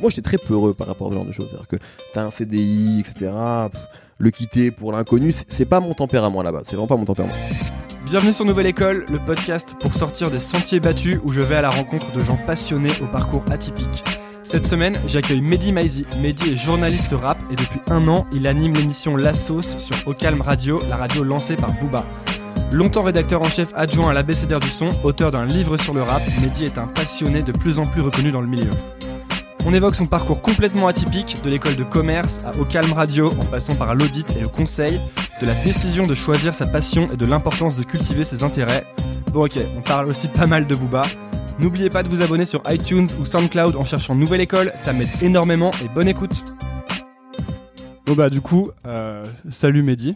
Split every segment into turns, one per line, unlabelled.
moi j'étais très peureux par rapport à ce genre de choses. C'est-à-dire que t'as un CDI, etc. le quitter pour l'inconnu, c'est- pas mon tempérament là-bas. C'est vraiment pas mon tempérament.
Bienvenue sur Nouvelle École, le podcast pour sortir des sentiers battus où je vais à la rencontre de gens passionnés au parcours atypique. Cette semaine, j'accueille Mehdi Maizi. Mehdi est journaliste rap et depuis un an, il anime l'émission La Sauce sur Ocalm Radio, la radio lancée par Booba. Longtemps rédacteur en chef adjoint à l'ABCDR du son, auteur d'un livre sur le rap, Mehdi est un passionné de plus en plus reconnu dans le milieu. On évoque son parcours complètement atypique, de l'école de commerce à Ocalm Radio, en passant par l'audit et le conseil, de la décision de choisir sa passion et de l'importance de cultiver ses intérêts. Bon ok, on parle aussi pas mal de Booba. N'oubliez pas de vous abonner sur iTunes ou SoundCloud en cherchant Nouvelle École, ça m'aide énormément et bonne écoute. Bon bah du coup, euh, salut Mehdi.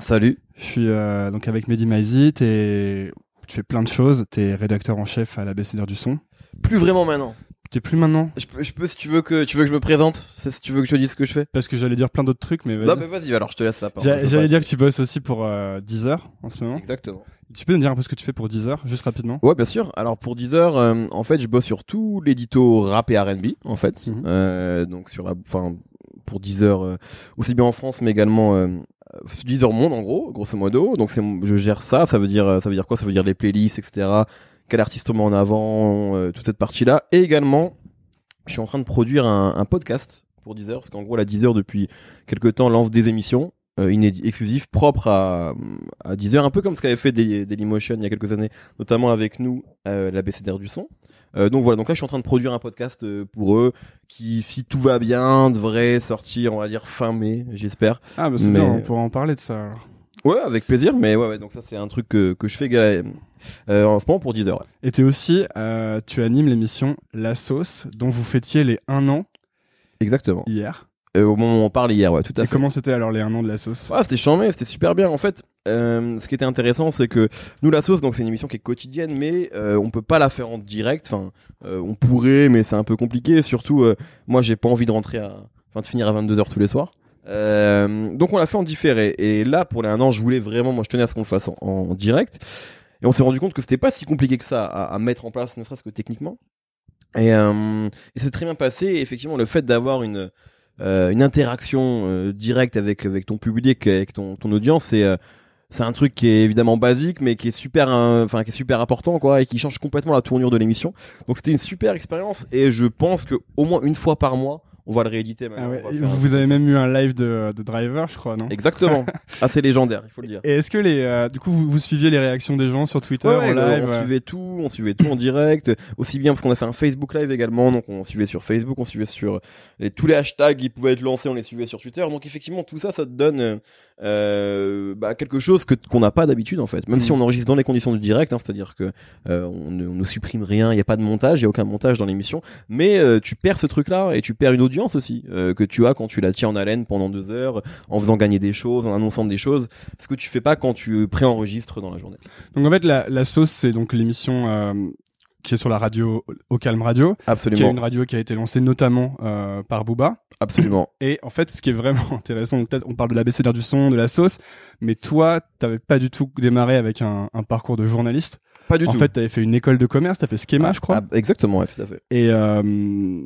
Salut.
Je suis euh, donc avec Mehdi Maizi, t'es- tu fais plein de choses, t'es rédacteur en chef à l'ABCDR du son.
Plus vraiment maintenant.
T'es plus maintenant?
Je peux, je peux si tu veux que tu veux que je me présente, si tu veux que je te dise ce que je fais.
Parce que j'allais dire plein d'autres trucs, mais vas-y.
Non mais vas-y, alors je te laisse la parole.
J'a- J'allais dire que tu bosses aussi pour euh, Deezer en ce moment.
Exactement.
Tu peux nous dire un peu ce que tu fais pour Deezer, juste rapidement?
Ouais, bien sûr. Alors pour Deezer, euh, en fait, je bosse sur tout l'édito rap et R&B, en fait.
Mhm.
Euh, donc sur, la- enfin, pour Deezer, euh, aussi bien en France, mais également euh, Deezer Monde, en gros, grosso modo. Donc c'est, je gère ça. Ça veut dire, euh, ça veut dire quoi? Ça veut dire les playlists, etc. Quel artiste on met en avant, euh, toute cette partie-là. Et également, je suis en train de produire un, un podcast pour Deezer, parce qu'en gros, la Deezer depuis quelques temps lance des émissions euh, exclusives, propres à, à Deezer, un peu comme ce qu'avait fait Daily- Dailymotion il y a quelques années notamment avec nous, euh, la BCDR du son. Euh, donc voilà, donc là je suis en train de produire un podcast euh, pour eux qui, si tout va bien, devrait sortir, on va dire fin mai, j'espère.
Ah bah c'est
Mais-
bien, on pourra en parler de ça. alors.
Ouais, avec plaisir, mais ouais, ouais donc ça c'est un truc que, que je fais euh, en ce moment pour 10 heures.
Et t'es aussi, euh, tu animes l'émission La Sauce, dont vous fêtiez les 1 an
Exactement.
hier.
Euh, au moment où on parle hier, ouais, tout à
Et
fait.
comment c'était alors les 1 an de La Sauce?
Ah, c'était chambé, c'était super bien. En fait, euh, ce qui était intéressant, c'est que nous, la sauce, donc c'est une émission qui est quotidienne, mais euh, on peut pas la faire en direct. Enfin, euh, on pourrait, mais c'est un peu compliqué. Surtout, moi, j'ai pas envie de rentrer à, enfin, de finir à 22 h tous les soirs. Euh, donc, on l'a fait en différé. Et là, pour les un an, je voulais vraiment, moi, je tenais à ce qu'on le fasse en, direct. Et on s'est rendu compte que c'était pas si compliqué que ça à, mettre en place, ne serait-ce que techniquement. Et, euh, et c'est très bien passé. Et effectivement, le fait d'avoir une euh, une interaction euh, directe avec avec ton public, avec ton ton audience, c'est euh, c'est un truc qui est évidemment basique, mais qui est super, enfin qui est super important, quoi, et qui change complètement la tournure de l'émission. Donc c'était une super expérience, et je pense que au moins une fois par mois, on va le rééditer. maintenant.
Ah ouais, Vous avez même eu un live de, de Driver, je crois, non?
Exactement. assez légendaire, il faut le dire.
Et est-ce que les, euh, du coup, vous, vous suiviez les réactions des gens sur Twitter
Ouais,
en
ouais,
live
on
ouais.
suivait tout, on suivait tout en direct, aussi bien parce qu'on a fait un Facebook Live également, donc on suivait sur Facebook, on suivait sur les, tous les hashtags qui pouvaient être lancés, on les suivait sur Twitter, donc effectivement tout ça, ça te donne euh, bah, quelque chose que qu'on n'a pas d'habitude en fait, même si
Mm.
on enregistre dans les conditions du direct, hein, c'est-à-dire que euh, on, ne, on ne supprime rien, il n'y a pas de montage, il y a aucun montage dans l'émission, mais euh, tu perds ce truc-là et tu perds une audience aussi euh, que tu as quand tu la tiens en haleine pendant deux heures, en faisant gagner des choses, en annonçant des choses, ce que tu fais pas quand tu préenregistres dans la journée.
Donc en fait, la, la sauce, c'est donc l'émission euh, qui est sur la radio Au Calme Radio, qui est
Absolument.
une radio qui a été lancée notamment euh, par Booba.
Absolument.
Et en fait, ce qui est vraiment intéressant, peut-être on parle de l'ABCDR du son, de la sauce, mais toi, t'avais pas du tout démarré avec un, un parcours de journaliste.
Pas du
en
tout.
fait, t'avais fait une école de commerce, t'as fait Schema,
Ah,
je crois.
ah, exactement, ouais, tout à fait.
Et euh,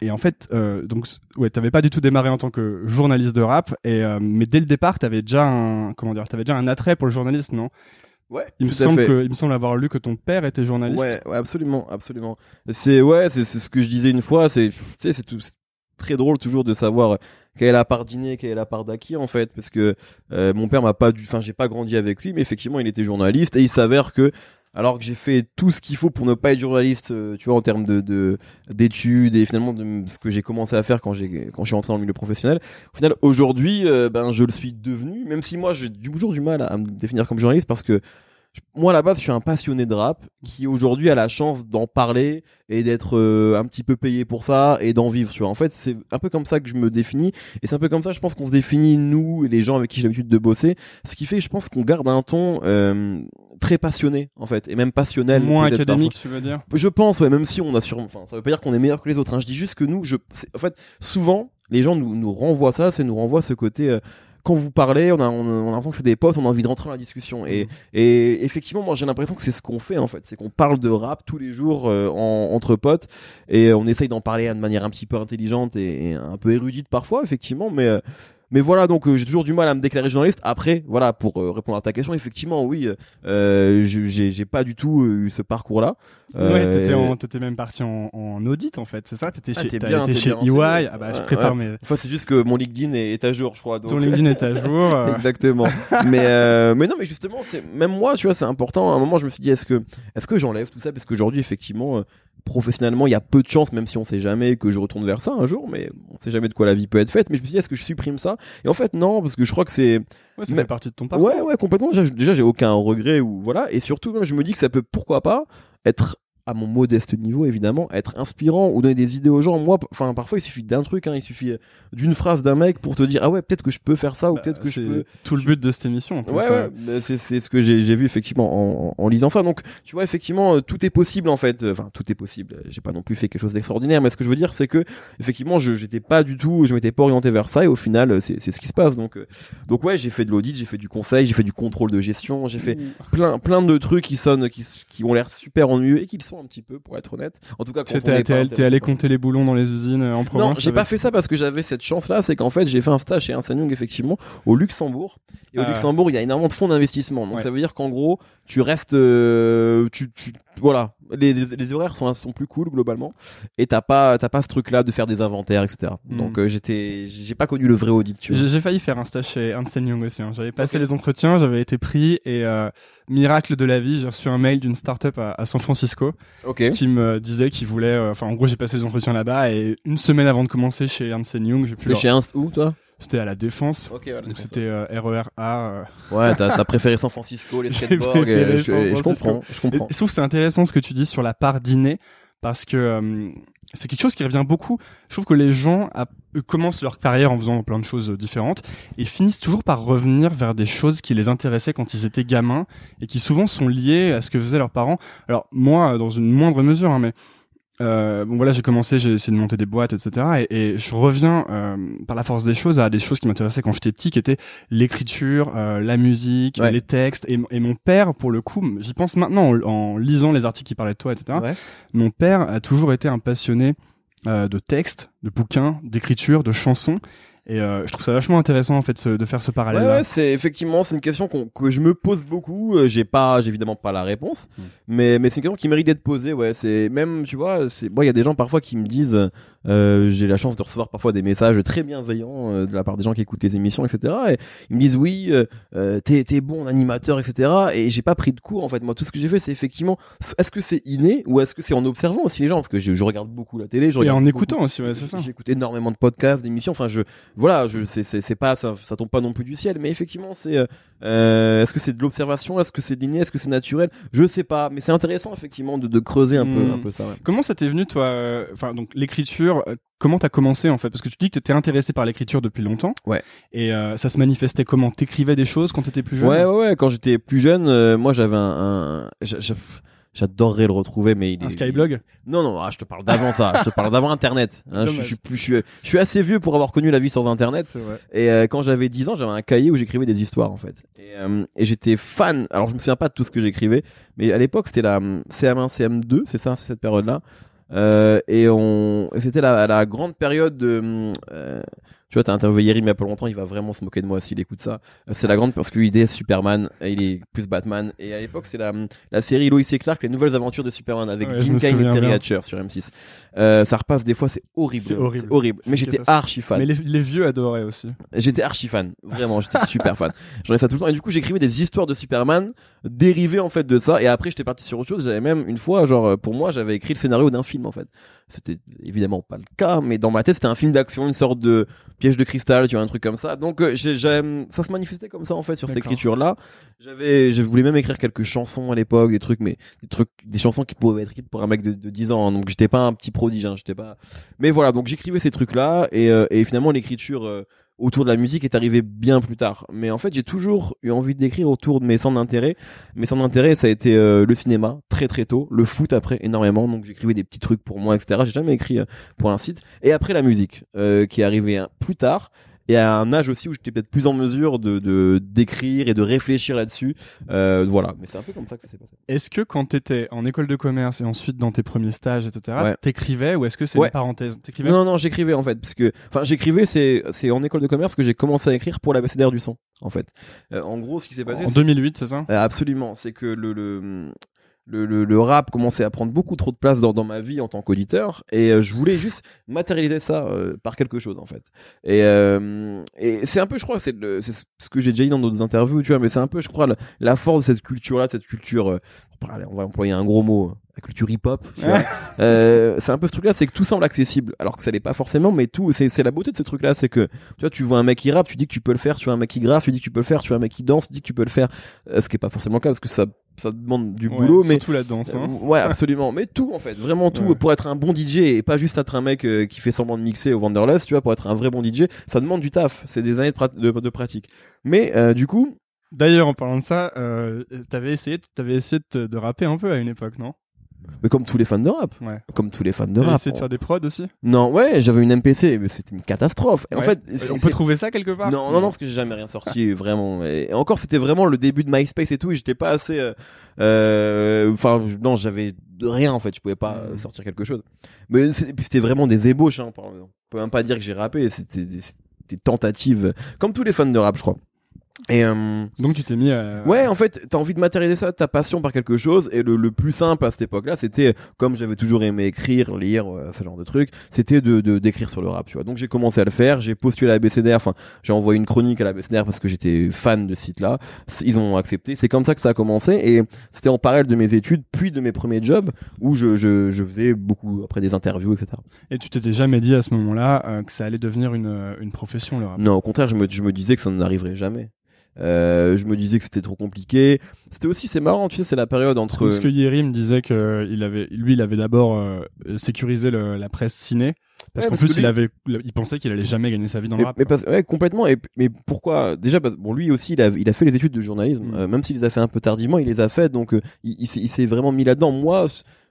et en fait, euh, donc ouais, t'avais pas du tout démarré en tant que journaliste de rap, et euh, mais dès le départ, t'avais déjà un comment dire, t'avais déjà un attrait pour le journaliste, non?
Ouais,
Il me semble que il me semble avoir lu que ton père était journaliste.
Ouais, ouais, absolument, absolument. C'est ouais, c'est ce que je disais une fois. C'est tu sais, c'est très drôle toujours de savoir quelle est la part dîner, quelle est la part d'acquis en fait, parce que euh, mon père m'a pas, du, enfin j'ai pas grandi avec lui, mais effectivement il était journaliste et il s'avère que alors que j'ai fait tout ce qu'il faut pour ne pas être journaliste, euh, tu vois, en termes de de- d'études et finalement de ce que j'ai commencé à faire quand j'ai quand je suis entré dans le milieu professionnel. Au final, aujourd'hui, euh, ben je le suis devenu, même si moi j'ai toujours du mal à, me définir comme journaliste parce que moi à la base je suis un passionné de rap qui aujourd'hui a la chance d'en parler et d'être euh, un petit peu payé pour ça et d'en vivre tu vois en fait c'est un peu comme ça que je me définis et c'est un peu comme ça je pense qu'on se définit nous et les gens avec qui j'ai l'habitude de bosser ce qui fait je pense qu'on garde un ton euh, très passionné en fait et même passionnel
Moins académique, tu veux dire?
Je pense, ouais, même si on a sûrement, enfin, ça veut pas dire qu'on est meilleur que les autres. Hein. Je dis juste que nous, je, en fait, souvent, les gens nous, nous renvoient ça, c'est nous renvoient ce côté euh, quand vous parlez, on a, on, a l'impression que c'est des potes, on a envie de rentrer dans la discussion. Et,
Mhm.
et effectivement, moi j'ai l'impression que c'est ce qu'on fait en fait, c'est qu'on parle de rap tous les jours euh, en- entre potes et on essaye d'en parler de manière un petit peu intelligente et, et un peu érudite parfois, effectivement, mais euh, mais voilà, donc euh, j'ai toujours du mal à me déclarer journaliste. Après, voilà, pour euh, répondre à ta question, effectivement, oui, euh, j'ai j'ai pas du tout eu ce parcours-là. Euh,
Ouais, t'étais, en- t'étais même parti en, en audit en fait, c'est ça? T'étais
Ah,
chez,
t'es bien, t'es
chez
bien
EY.
renseigné.
Ah bah, je prépare
ouais.
mes.
Enfin, c'est juste que mon LinkedIn est, est à jour, je crois. Donc...
Ton LinkedIn est à jour. euh,
Exactement. mais euh, mais non, mais justement, c'est même moi, tu vois, c'est important. À un moment, je me suis dit, est-ce que est-ce que j'enlève tout ça? Parce qu'aujourd'hui, effectivement, euh, professionnellement, il y a peu de chances, même si on sait jamais que je retourne vers ça un jour, mais on sait jamais de quoi la vie peut être faite. Mais je me suis dit, est-ce que je supprime ça? Et en fait, non, parce que je crois que c'est
ouais, ça partie de ton parcours.
ouais, ouais, complètement. Déjà, j'ai aucun regret ou voilà. Et surtout, même, je me dis que ça peut, pourquoi pas, être à mon modeste niveau évidemment être inspirant ou donner des idées aux gens moi enfin parfois il suffit d'un truc hein, il suffit euh, d'une phrase d'un mec pour te dire ah ouais peut-être que je peux faire ça ou
Bah,
peut-être que je peux
tout le but de cette émission. en
Ouais, ouais, mais c'est c'est ce que j'ai j'ai vu effectivement en, en, en lisant ça. Donc, tu vois, effectivement, euh, tout est possible en fait. Enfin, tout est possible. J'ai pas non plus fait quelque chose d'extraordinaire, mais ce que je veux dire, c'est que effectivement, je j'étais pas du tout, je m'étais pas orienté vers ça, et au final, euh, c'est c'est ce qui se passe. Donc, euh, donc ouais, j'ai fait de l'audit, j'ai fait du conseil, j'ai fait du contrôle de gestion, j'ai fait plein plein de trucs qui sonnent, qui qui ont l'air super ennuyeux et qui le sont un petit peu, pour être honnête. En tout cas, quand
T'es,
on
allé compter les boulons dans les usines euh, en
non,
province
j'ai
avec-
pas fait ça parce que j'avais cette chance-là, c'est qu'en fait j'ai fait un stage chez Ernst Young effectivement au Luxembourg. Et au
Ah.
Luxembourg, il y a énormément de fonds d'investissement. Donc
Ouais.
ça veut dire qu'en gros, tu restes, euh, tu, tu, voilà, les, les, les horaires sont sont plus cool globalement. Et t'as pas t'as pas ce truc-là de faire des inventaires, etc.
Mm.
Donc euh, j'étais, j'ai pas connu le vrai audit. Tu vois.
J'ai, failli faire un stage chez Ernst Young aussi. hein. J'avais passé les entretiens, j'avais été pris et euh, miracle de la vie, j'ai reçu un mail d'une start-up à, à San Francisco qui me disait qu'il voulait. euh, Enfin, en gros, j'ai passé les entretiens là-bas et une semaine avant de commencer chez Ernst Young, j'ai pu. Leur-
chez Ernst où toi?
C'était à la défense.
Ok, voilà.
Donc c'était euh, RER A. euh.
Ouais, t'as t'as préféré San Francisco, les skateboards. euh, Je, je comprends, je comprends.
Et je trouve que c'est intéressant ce que tu dis sur la part dîner parce que euh, c'est quelque chose qui revient beaucoup. Je trouve que les gens eux, commencent leur carrière en faisant plein de choses euh, différentes et finissent toujours par revenir vers des choses qui les intéressaient quand ils étaient gamins et qui souvent sont liées à ce que faisaient leurs parents. Alors moi, dans une moindre mesure, hein, mais euh, bon voilà, j'ai commencé, j'ai essayé de monter des boîtes, etc. Et, et je reviens euh, par la force des choses à des choses qui m'intéressaient quand j'étais petit, qui étaient l'écriture, euh, la musique,
Ouais.
les textes. Et, et mon père, pour le coup, j'y pense maintenant en, en lisant les articles qui parlaient de toi, etc.
Ouais.
Mon père a toujours été un passionné euh, de textes, de bouquins, d'écriture, de chansons. Et euh, je trouve ça vachement intéressant en fait ce- de faire ce
Ouais,
parallèle-là.
ouais, c'est effectivement c'est une question qu'on- que je me pose beaucoup. Euh, J'ai pas, j'ai évidemment pas la réponse,
Mm.
mais mais c'est une question qui mérite d'être posée. Ouais, c'est même tu vois, c'est moi il y a des gens parfois qui me disent, euh, j'ai la chance de recevoir parfois des messages très bienveillants euh, de la part des gens qui écoutent les émissions, etc. Et ils me disent oui, euh, euh, t'es t'es bon animateur, etc. Et j'ai pas pris de cours en fait. Moi tout ce que j'ai fait c'est effectivement, est-ce que c'est inné ou est-ce que c'est en observant aussi les gens? Parce que je, je regarde beaucoup la télé, je
Et en
beaucoup-
écoutant aussi, ouais, c'est ça.
J'écoute énormément de podcasts, d'émissions. Enfin, je voilà, je c'est pas ça, ça tombe pas non plus du ciel, mais effectivement, c'est euh, euh, est-ce que c'est de l'observation, est-ce que c'est d'inné, est-ce que c'est naturel? Je sais pas, mais c'est intéressant effectivement de, de creuser un peu
Hmm.
un peu ça. ouais.
Comment ça t'est venu, toi euh, Enfin, donc l'écriture. euh, Comment t'as commencé en fait? Parce que tu dis que t'étais intéressé par l'écriture depuis longtemps.
Ouais.
Et euh, ça se manifestait comment? T'écrivais des choses quand t'étais plus jeune?
Ouais, ouais, ouais. Quand j'étais plus jeune, euh, moi j'avais un, un j'adorerais le retrouver, mais il
Un
est-
Skyblog
Non, non, ah, je te parle d'avant ça. je te parle d'avant Internet. hein. je, suis- je je suis, je suis assez vieux pour avoir connu la vie sans Internet. Et euh, quand j'avais 10 ans, j'avais un cahier où j'écrivais des histoires en fait. Et, euh, et j'étais fan. Alors je me souviens pas de tout ce que j'écrivais, mais à l'époque c'était la hum, CM1, CM2, c'est ça, c'est cette période-là. Euh, et on, c'était la, la grande période de. Euh, tu vois, t'as interviewé Yerim il y a pas longtemps, il va vraiment se moquer de moi s'il écoute ça. Euh, C'est la grande parce que lui il est Superman, et il est plus Batman. Et à l'époque c'est la, la série Lois et Clark, les nouvelles aventures de Superman avec
Ouais,
Jim Kane et Terry. Hatcher sur M6. Euh, ça repasse des fois, c'est horrible.
C'est horrible.
Mais j'étais archi fan.
Mais les, les vieux adoraient aussi.
J'étais archi fan, vraiment, j'étais super fan. J'en ai ça tout le temps et du coup j'écrivais des histoires de Superman dérivées en fait de ça et après j'étais parti sur autre chose. J'avais même une fois, genre pour moi, j'avais écrit le scénario d'un film en fait. C'était évidemment pas le cas, mais dans ma tête c'était un film d'action, une sorte de piège de cristal, tu vois, un truc comme ça. Donc euh, j'ai, ça se manifestait comme ça en fait sur cette
D'accord.
écriture là. J'avais, je voulais même écrire quelques chansons à l'époque, des trucs, mais des trucs, des chansons qui pouvaient être écrites pour un mec de, de 10 ans. hein. donc j'étais pas un petit prodige, hein, j'étais pas. Mais voilà, donc j'écrivais ces trucs là et, euh, finalement l'écriture. euh, autour de la musique est arrivé bien plus tard. Mais en fait, j'ai toujours eu envie d'écrire autour de mes centres d'intérêt. Mes centres d'intérêt, ça a été euh, le cinéma, très très tôt, le foot après, énormément. Donc j'écrivais des petits trucs pour moi, etc. J'ai jamais écrit pour un site. Et après la musique, qui est arrivée hein, plus tard. Et à un âge aussi où j'étais peut-être plus en mesure de de d'écrire et de réfléchir là-dessus. Euh, voilà, mais c'est un peu comme ça que ça s'est passé.
Est-ce que quand t'étais en école de commerce et ensuite dans tes premiers stages, etc.,
Ouais.
t'écrivais ou est-ce que c'est
Ouais.
une parenthèse?
Non, non, j'écrivais en fait, parce que, enfin, j'écrivais, c'est, c'est en école de commerce que j'ai commencé à écrire pour l'abécédaire du son, en fait. Euh, en gros, ce qui s'est passé,
en
c'est-
2008, c'est ça?
Euh, absolument, c'est que le, le, le, le, le rap commençait à prendre beaucoup trop de place dans, ma vie en tant qu'auditeur, et euh, je voulais juste matérialiser ça euh, par quelque chose, en fait. Et, euh, et c'est un peu, je crois, c'est, ce que j'ai déjà dit dans d'autres interviews, tu vois, mais c'est un peu, je crois, la, la force de cette culture-là, de cette culture, euh, on va employer un gros mot, la culture hip-hop. Euh, c'est un peu ce truc-là, c'est que tout semble accessible, alors que ça l'est pas forcément, mais tout, c'est, c'est la beauté de ce truc-là, c'est que, tu vois, tu vois un mec qui rappe, tu dis que tu peux le faire, tu vois un mec qui graffe, tu dis que tu peux le faire, tu vois un mec qui danse, tu dis que tu peux le faire, Euh, ce qui est pas forcément le cas, parce que ça, ça demande du
Ouais,
boulot, mais,
surtout la danse. Hein.
euh, ouais, absolument, mais tout, en fait, vraiment tout,
Ouais.
pour être un bon DJ, et pas juste être un mec euh, qui fait semblant de mixer au Wanderlust, tu vois, pour être un vrai bon DJ, ça demande du taf, c'est des années de, prat- de, de pratique. Mais, euh, du coup,
D'ailleurs, en parlant de ça, euh, t'avais essayé, t'avais essayé de, te- de rapper un peu à une époque, non?
Mais comme tous les fans de rap,
Ouais.
comme tous les fans de
T'avais
rap.
essayé de faire des prods aussi?
Non, ouais, j'avais une MPC, mais c'était une catastrophe. Et En fait,
Euh, on peut trouver ça quelque part?
Non, non, non, parce que j'ai jamais rien sorti, vraiment. Et encore, c'était vraiment le début de MySpace et tout, et j'étais pas assez. euh, euh, Enfin, non, j'avais rien en fait. Je pouvais pas euh, sortir quelque chose. Mais c'était vraiment des ébauches. Hein, on peut même pas dire que j'ai rappé. C'était des, des tentatives, comme tous les fans de rap, je crois. Et euh,
Donc tu t'es mis à...
Ouais, en fait, t'as envie de matérialiser ça, ta passion par quelque chose, et le, le plus simple à cette époque-là, c'était, comme j'avais toujours aimé écrire, lire, euh, ce genre de trucs, c'était de, de d'écrire sur le rap, tu vois. Donc j'ai commencé à le faire, j'ai postulé à la BCDR, enfin, j'ai envoyé une chronique à la BCDR parce que j'étais fan de ce site-là, ils ont accepté, c'est comme ça que ça a commencé, et c'était en parallèle de mes études, puis de mes premiers jobs, où je, je, je faisais beaucoup, après des interviews, etc.
Et tu t'étais jamais dit à ce moment-là euh, que ça allait devenir une, une profession, le rap?
Non, au contraire, je me, je me disais que ça n'arriverait jamais. Euh, je me disais que c'était trop compliqué. C'était aussi, c'est marrant, tu sais, c'est la période entre.
Parce que Yeri me disait que il avait, lui, il avait d'abord euh, sécurisé le- la presse ciné. Parce
Ouais,
qu'en plus,
que lui-
il avait, il pensait qu'il allait jamais gagner sa vie dans
mais,
le rap.
mais parce- ouais, complètement. Et, mais pourquoi Déjà, parce- bon, lui aussi, il a, il a fait les études de journalisme,
Mm.
euh, même s'il les a fait un peu tardivement, il les a fait, donc euh, il, il s'est- vraiment mis là-dedans. Moi,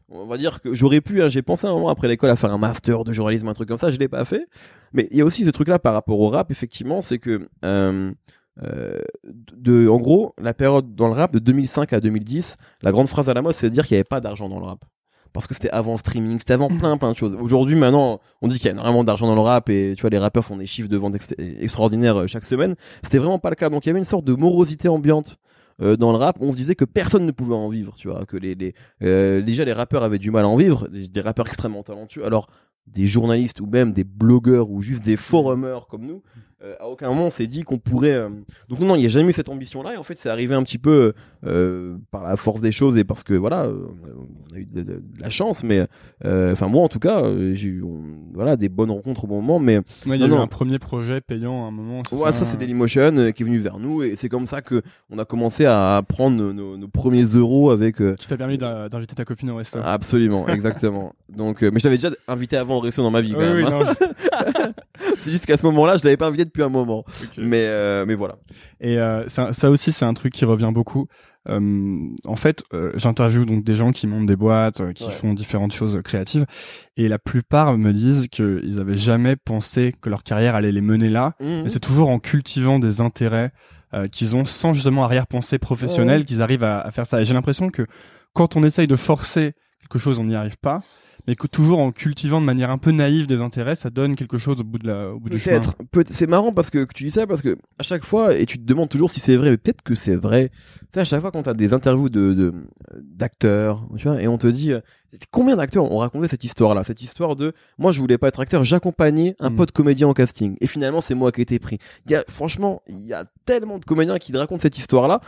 on va dire que j'aurais pu, hein, j'ai pensé un moment après l'école à faire un master de journalisme, un truc comme ça, je l'ai pas fait. Mais il y a aussi ce truc-là par rapport au rap, effectivement, c'est que euh, euh, de, en gros, la période dans le rap de 2005 à 2010, la grande phrase à la mode, c'est de dire qu'il n'y avait pas d'argent dans le rap. Parce que c'était avant streaming, c'était avant plein plein de choses. Aujourd'hui, maintenant, on dit qu'il y a énormément d'argent dans le rap et tu vois, les rappeurs font des chiffres de vente ex- extraordinaires euh, chaque semaine. C'était vraiment pas le cas. Donc il y avait une sorte de morosité ambiante. euh, dans le rap, on se disait que personne ne pouvait en vivre, tu vois, que déjà les rappeurs avaient du mal à en vivre, des, des rappeurs extrêmement talentueux. Alors des journalistes ou même des blogueurs ou juste des forumers comme nous, euh, à aucun moment on s'est dit qu'on pourrait. euh, Donc non, il n'y a jamais eu cette ambition-là. Et en fait, c'est arrivé un petit peu euh, par la force des choses et parce que voilà, on a eu de, de- de la chance. Mais enfin moi, en tout cas, j'ai eu on- voilà des bonnes rencontres au bon moment. Mais
Ouais, il y a
non,
eu
non.
un premier projet payant à un moment.
ouais, ça c'est Dailymotion qui est venu vers nous et c'est comme ça que on a commencé à prendre nos, nos- nos premiers euros avec.
Qui t'a permis d'inviter ta copine au resto.
Absolument, exactement. Donc, mais je t'avais déjà invité avant au resto dans ma vie quand
Oui,
même.
oui,
hein. C'est juste qu'à ce moment-là, je l'avais pas invité depuis un moment. Mais euh, mais voilà.
Et euh, ça, ça aussi, c'est un truc qui revient beaucoup. Euh, en fait, euh, j'interviewe donc des gens qui montent des boîtes, euh, qui
Ouais.
font différentes choses créatives, et la plupart me disent qu'ils avaient jamais pensé que leur carrière allait les mener là. Mais c'est toujours en cultivant des intérêts euh, qu'ils ont sans justement arrière-pensée professionnelle
Ouais.
qu'ils arrivent à, à faire ça. Et j'ai l'impression que quand on essaye de forcer quelque chose, on n'y arrive pas. Mais que toujours en cultivant de manière un peu naïve des intérêts, ça donne quelque chose au bout, de la, au bout du chemin.
Peut-être. Peut c'est marrant parce que, que tu dis ça parce que à chaque fois et tu te demandes toujours si c'est vrai. Mais peut-être que c'est vrai. Tu sais, à chaque fois quand t'as des interviews de de- d'acteurs, tu vois, et on te dit euh, combien d'acteurs ont raconté cette histoire-là, cette histoire de moi je voulais pas être acteur, j'accompagnais un
Mm.
pote comédien en casting et finalement c'est moi qui ai été pris. Il y a franchement il y a tellement de comédiens qui te racontent cette histoire-là.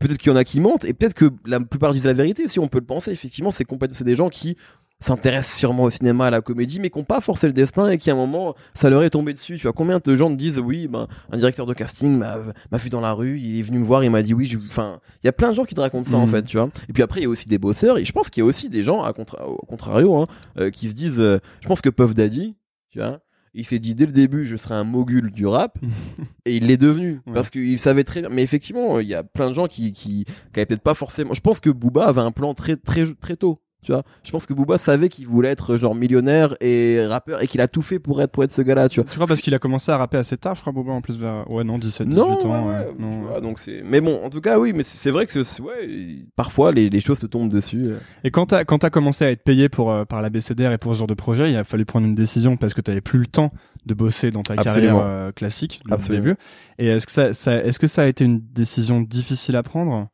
Peut-être qu'il y en a qui mentent et peut-être que la plupart disent la vérité. Si on peut le penser, effectivement, c'est complètement c'est des gens qui s'intéressent sûrement au cinéma, à la comédie, mais qui n'ont pas forcé le destin et qui à un moment ça leur est tombé dessus. Tu vois combien de gens te disent oui, ben un directeur de casting m'a m'a vu dans la rue, il est venu me voir, il m'a dit oui. Enfin, il y a plein de gens qui te racontent ça en
Mhm.
fait, tu vois. Et puis après il y a aussi des bosseurs et je pense qu'il y a aussi des gens à contra- au contrario hein, euh, qui se disent. euh, je pense que Puff Daddy, tu vois. Il s'est dit dès le début, je serai un mogul du rap, et il l'est devenu
Ouais.
parce qu'il savait très bien. Mais effectivement, il y a plein de gens qui qui, qui avaient peut-être pas forcément. Je pense que Booba avait un plan très très très tôt. Tu vois, je pense que Booba savait qu'il voulait être genre millionnaire et rappeur et qu'il a tout fait pour être pour être ce gars-là, tu vois.
Tu crois parce qu'il a commencé à rapper assez tard, je crois Booba en plus vers ouais non 17 18
Non,
ans.
ouais,
ouais. Non,
vois, donc c'est. Mais bon, en tout cas, oui, mais c'est vrai que ouais, parfois les, les choses te tombent dessus. euh.
Et quand t'as quand t'as commencé à être payé pour euh, par la BCDR et pour ce genre de projet, il a fallu prendre une décision parce que t'avais plus le temps de bosser dans ta
Absolument.
carrière euh, classique du
Absolument.
début. Et est-ce que ça, ça est-ce que ça a été une décision difficile à prendre?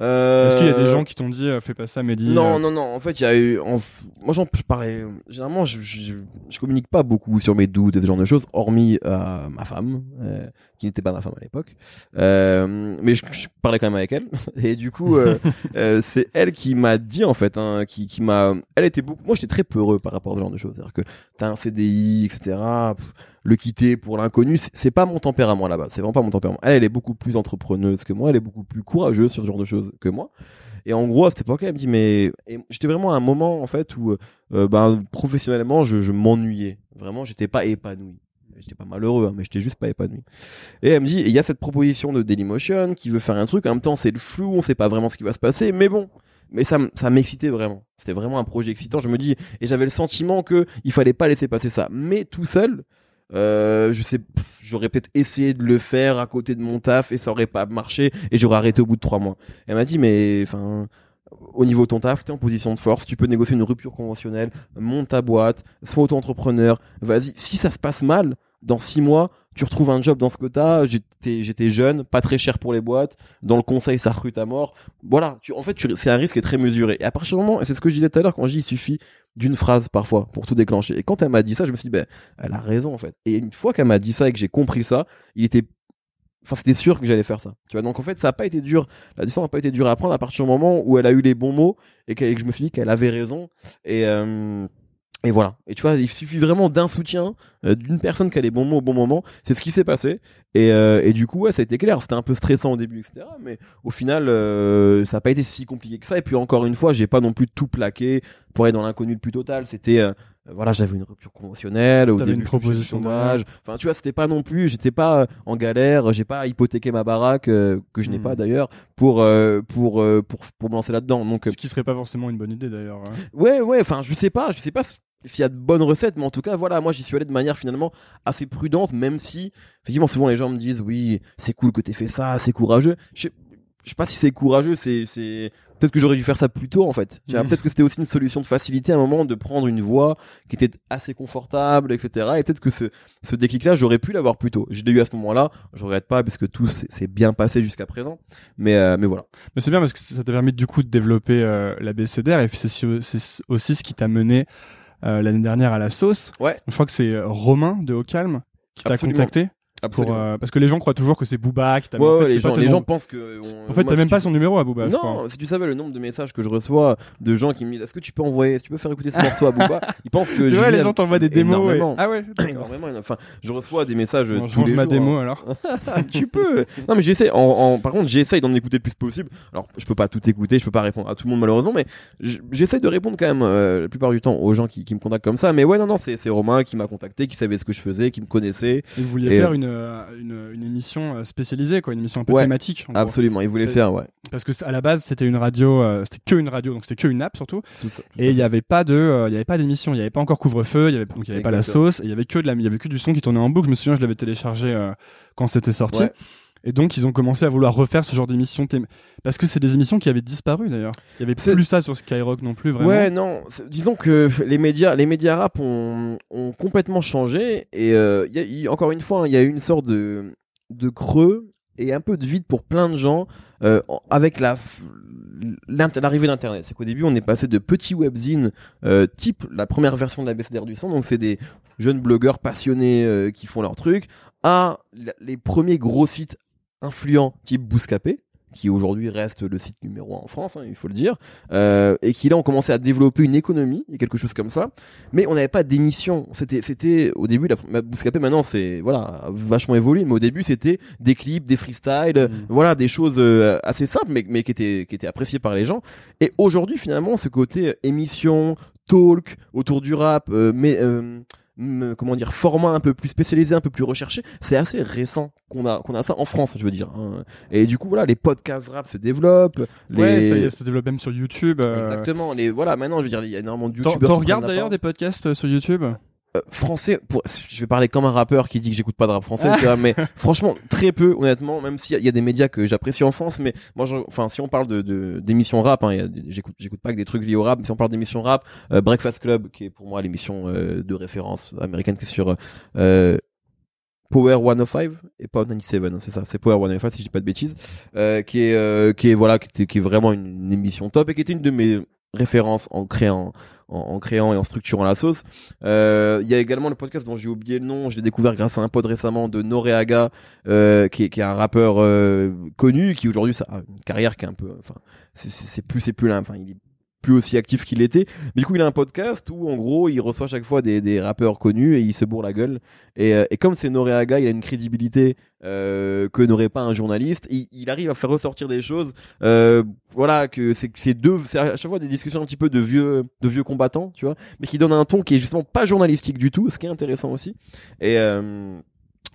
Euh,
Est-ce qu'il y a des gens qui t'ont dit euh, fais pas ça, Mehdi
Non,
euh,
non, non. En fait, il y a eu. en Moi, j'en, je parlais. Généralement, je, je, je communique pas beaucoup sur mes doutes et ce genre de choses, hormis euh, ma femme, euh, qui n'était pas ma femme à l'époque. Euh, mais je, je parlais quand même avec elle. Et du coup, euh, euh, c'est elle qui m'a dit en fait, hein, qui, qui m'a. Elle était beaucoup. Moi, j'étais très peureux par rapport à ce genre de choses. C'est-à-dire que t'as un CDI, etc. pff, le quitter pour l'inconnu, c'est pas mon tempérament là-bas. C'est vraiment pas mon tempérament. Elle, elle est beaucoup plus entrepreneuse que moi. Elle est beaucoup plus courageuse sur ce genre de choses que moi. Et en gros, à cette époque, elle me dit, mais j'étais vraiment à un moment en fait où, ben, professionnellement, je, je m'ennuyais. Vraiment, j'étais pas épanoui. J'étais pas malheureux, hein, mais j'étais juste pas épanoui. Et elle me dit, il y a cette proposition de Dailymotion qui veut faire un truc. En même temps, c'est le flou, on sait pas vraiment ce qui va se passer, mais bon. Mais ça, ça m'excitait vraiment. C'était vraiment un projet excitant. Je me dis, et j'avais le sentiment que il fallait pas laisser passer ça. Mais tout seul, euh, je sais, j'aurais peut-être essayé de le faire à côté de mon taf et ça aurait pas marché et j'aurais arrêté au bout de trois mois. Elle m'a dit, mais enfin, au niveau de ton taf, t'es en position de force, tu peux négocier une rupture conventionnelle, monte ta boîte, sois auto-entrepreneur, vas-y. Si ça se passe mal, dans six mois, tu retrouves un job dans ce que t'as, j'étais, jeune, pas très cher pour les boîtes, dans le conseil, ça recrute à mort. Voilà, tu, en fait, c'est un risque qui est très mesuré. Et à partir du moment, et c'est ce que je disais tout à l'heure, quand je dis il suffit d'une phrase parfois pour tout déclencher. Et quand elle m'a dit ça, je me suis dit, ben, elle a raison en fait. Et une fois qu'elle m'a dit ça et que j'ai compris ça, il était Enfin, c'était sûr que j'allais faire ça. Tu vois, donc en fait, ça n'a pas été dur. La décision n'a pas été dure à prendre à partir du moment où elle a eu les bons mots et que, et que je me suis dit qu'elle avait raison. Et, euh, et voilà. Et tu vois, il suffit vraiment d'un soutien, euh, d'une personne qui a les bons mots au bon moment. C'est ce qui s'est passé. Et, euh, et du coup, ouais, ça a été clair. C'était un peu stressant au début, etc. Mais au final, euh, ça n'a pas été si compliqué que ça. Et puis encore une fois, j'ai pas non plus tout plaqué pour aller dans l'inconnu le plus total. C'était voilà, j'avais une rupture conventionnelle au début
une proposition
chômage. Enfin, tu vois, c'était pas non plus, j'étais pas en galère, j'ai pas hypothéqué ma baraque euh, que je n'ai
Hmm.
pas d'ailleurs pour euh, pour euh, pour pour me lancer là-dedans. Donc
Ce qui serait pas forcément une bonne idée d'ailleurs. hein.
ouais, ouais, enfin, je sais pas, je sais pas s'il y a de bonnes recettes, mais en tout cas, voilà, moi j'y suis allé de manière finalement assez prudente, même si effectivement souvent les gens me disent oui, c'est cool que t'aies fait ça, c'est courageux. Je sais, je sais pas si c'est courageux, c'est c'est peut-être que j'aurais dû faire ça plus tôt en fait.
Mhm.
Peut-être que c'était aussi une solution de facilité à un moment de prendre une voie qui était assez confortable, etc. Et peut-être que ce ce déclic-là, j'aurais pu l'avoir plus tôt. Je l'ai eu à ce moment-là. Je regrette pas parce que tout s'est bien passé jusqu'à présent. Mais euh, mais voilà.
Mais c'est bien parce que ça t'a permis du coup de développer euh, la BCDR et puis c'est si- c'est aussi ce qui t'a mené l'année dernière à la sauce.
Ouais.
Je crois que c'est euh, Romain de Ocalm qui t'a contacté pour euh, parce que les gens croient toujours que c'est Booba qui t'a
Ouais,
en fait,
ouais, les gens, les
nom.
gens pensent que. on-
En fait, t'as même
si
pas
tu-
son numéro à Booba, je crois.
Non, si tu savais le nombre de messages que je reçois de gens qui me disent est-ce que tu peux envoyer, est-ce que tu peux faire écouter ce morceau à Booba Ils pensent que
C'est vrai,
vis
les gens t'envoient des démos. et-. Ah ouais.
Énormément, enfin, je reçois des messages
je
tous les
ma
jours.
démo
hein.
alors.
tu peux. Non, mais j'essaie. En, en- par contre, j'essaye d'en écouter le plus possible. Alors, je peux pas tout écouter, je peux pas répondre à tout le monde malheureusement, mais j'essaie de répondre quand même euh, la plupart du temps aux gens qui, qui me contactent comme ça. Mais ouais, non, non, c'est Romain qui m'a contacté, qui savait ce que je faisais, qui me connaissait.
Vous vouliez faire
euh,
une, une une émission euh, spécialisée quoi, une émission un peu
Ouais,
thématique.
Absolument, il voulait
Et-
faire, ouais.
Parce que à la base c'était une radio, euh, c'était que une radio, donc c'était que une app surtout.
Tout ça- tout
Et il y
fait.
avait pas de, euh, il y avait pas d'émission, il y avait pas encore couvre-feu, il y avait donc il y avait pas la sauce, et il y avait que de la, il y avait que du son qui tournait en boucle. Je me souviens, je l'avais téléchargé euh, quand c'était sorti.
Ouais.
Et donc ils ont commencé à vouloir refaire ce genre d'émission thém- parce que c'est des émissions qui avaient disparu d'ailleurs. Il y avait plus ça sur Skyrock non plus vraiment.
Ouais, non. Disons que les médias, les médias rap ont, ont complètement changé et euh, y a- encore une fois, hein, il y a eu une sorte de de creux et un peu de vide pour plein de gens euh, avec la l'arrivée d'internet. C'est qu'au début, on est passé de petits webzines euh, type la première version de la BCDR du son, donc c'est des jeunes blogueurs passionnés euh, qui font leur truc, à les premiers gros sites influents type Bouscapé qui aujourd'hui reste le site numéro un en France, hein, il faut le dire, euh, et qui là ont commencé à développer une économie et quelque chose comme ça. Mais on n'avait pas d'émission. C'était, c'était au début la ma- Bouscapé. Maintenant, c'est voilà vachement évolué, mais au début c'était des clips, des freestyles,
Mhm.
voilà des choses euh, assez simples, mais mais qui étaient qui étaient appréciées par les gens. Et aujourd'hui, finalement, ce côté euh, émission, talk autour du rap, euh, mais euh, mm, comment dire format un peu plus spécialisé, un peu plus recherché, c'est assez récent qu'on a qu'on a ça en France, je veux dire. hein. Et du coup voilà, les podcasts rap se développent. Les...
Ouais, ça y est, ça se développe même sur YouTube. euh,
Exactement. Les voilà, maintenant je veux dire, il y a énormément de
T'en
youtubeurs.
t'en regardes d'ailleurs des podcasts euh, sur YouTube?
Euh, français pour je vais parler comme un rappeur qui dit que j'écoute pas de rap français tu vois, mais franchement très peu honnêtement même s'il y, y a des médias que j'apprécie en France mais moi je- enfin si on parle de de- d'émissions rap hein, j'écoute j'écoute pas que des trucs liés au rap mais si on parle d'émissions rap euh, Breakfast Club qui est pour moi l'émission euh, de référence américaine qui est sur euh, Power 105 et pas 97 hein, c'est ça c'est Power 105 si je dis pas de bêtises euh, qui est euh, qui est voilà qui est vraiment une, une émission top et qui était une de mes références en créant en, en créant et en structurant la sauce. Euh, il y a également le podcast dont j'ai oublié le nom, je l'ai découvert grâce à un pod récemment de Noreaga, euh, qui, qui est un rappeur euh, connu, qui aujourd'hui a une carrière qui est un peu, enfin, c'est plus, c'est plus là, enfin, il est plus aussi actif qu'il était. Du coup, il a un podcast où, en gros, il reçoit chaque fois des, des rappeurs connus et il se bourre la gueule. Et, euh, et comme c'est Noreaga, il a une crédibilité euh, que n'aurait pas un journaliste. Il, il arrive à faire ressortir des choses. Euh, voilà, que c'est deux, c'est à chaque fois des discussions un petit peu de vieux, de vieux combattants, tu vois, mais qui donne un ton qui est justement pas journalistique du tout, ce qui est intéressant aussi. Et euh,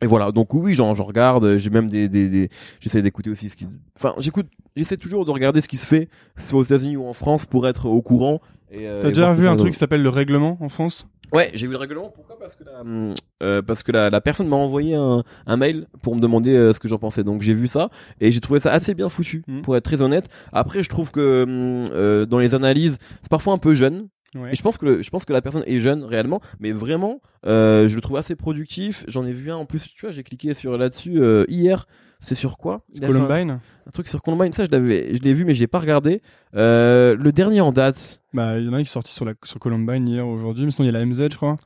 et voilà, donc oui, j'en regarde, j'ai même des, des, des j'essaie d'écouter aussi ce qui, enfin, j'écoute, j'essaie toujours de regarder ce qui se fait, soit aux États-Unis ou en France, pour être au courant. euh,
T'as déjà vu un truc qui s'appelle le règlement en France?
Ouais, j'ai vu le règlement. Pourquoi? Parce que la, euh, parce que la, la personne m'a envoyé un, un mail pour me demander euh, ce que j'en pensais. Donc j'ai vu ça et j'ai trouvé ça assez bien foutu,
Mhm.
pour être très honnête. Après, je trouve que hum, euh, dans les analyses, c'est parfois un peu jeune.
Ouais.
Et je pense que le- je pense que la personne est jeune réellement, mais vraiment, euh, je le trouve assez productif. J'en ai vu un en plus. Tu vois, j'ai cliqué sur là-dessus euh, hier. C'est sur quoi? Un-
Columbine
un, truc sur Columbine. Ça, je l'avais, je l'ai vu, mais j'ai pas regardé. Euh, le dernier en date.
Bah, il y en a un qui est sorti sur, la, sur Columbine hier, aujourd'hui, mais sinon il y a la MZ, je crois.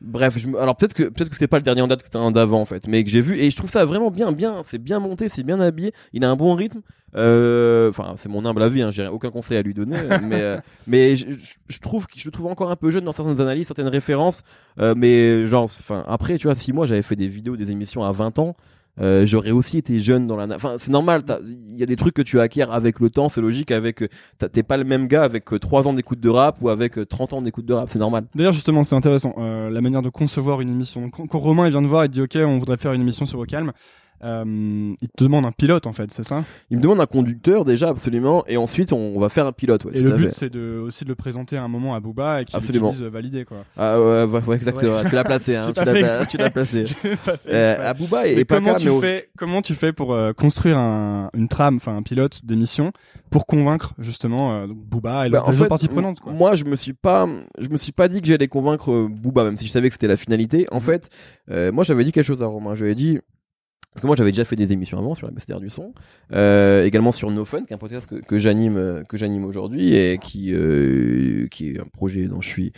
Bref, je alors peut-être que peut-être que c'est pas le dernier en date, que c'était un d'avant en fait, mais que j'ai vu et je trouve ça vraiment bien, bien, c'est bien monté, c'est bien habillé, il a un bon rythme. Euh, Enfin, c'est mon humble avis, hein, j'ai aucun conseil à lui donner, mais euh, mais je, je- je trouve que je le trouve encore un peu jeune dans certaines analyses, certaines références, euh, mais genre, enfin après, tu vois, si moi j'avais fait des vidéos, des émissions à 20 ans. Euh, j'aurais aussi été jeune dans la enfin c'est normal il y a des trucs que tu acquiers avec le temps c'est logique avec euh, t'es pas le même gars avec 3 ans d'écoute de rap ou avec euh, 30 ans d'écoute de rap c'est normal
D'ailleurs, justement, c'est intéressant, euh, la manière de concevoir une émission. Quand Romain il vient de voir, il dit Ok, on voudrait faire une émission sur Vocalm. Euh, il te demande un pilote, en fait, c'est ça?
Il me demande un conducteur déjà absolument et ensuite on, on va faire un pilote. Ouais,
Et le
à
but, c'est de, aussi de le présenter à un moment à Booba et qu'il qu'il dise euh, validé, quoi.
Ah ouais, ouais, ouais, exactement. Tu l'as placé, hein. Tu l'as pla- placé.
Pas fait
Euh,
exprès.
Abouba et,
Mais
et Paca,
comment tu
mais au-
fais comment tu fais pour construire un, une trame, enfin un pilote d'émission pour convaincre justement Booba et
Bah,
les autres parties prenantes quoi?
Moi, je me suis pas, je me suis pas dit que j'allais convaincre Booba, même si je savais que c'était la finalité. En
Mhm.
fait, moi, j'avais dit quelque chose à Romain. J'avais dit, parce que moi, j'avais déjà fait des émissions avant sur la BCDR du son, euh, également sur No Fun, qui est un podcast que, que j'anime, euh, que j'anime aujourd'hui et qui, euh, qui est un projet dont je suis,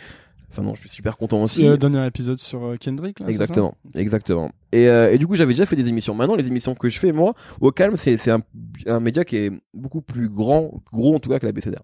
enfin non, je suis super content aussi.
Euh, dernier épisode sur euh, Kendrick là.
Exactement, exactement. Et, euh, et du coup, j'avais déjà fait des émissions. Maintenant, les émissions que je fais, moi, au calme, c'est c'est un, un média qui est beaucoup plus grand, gros en tout cas que la BCDR.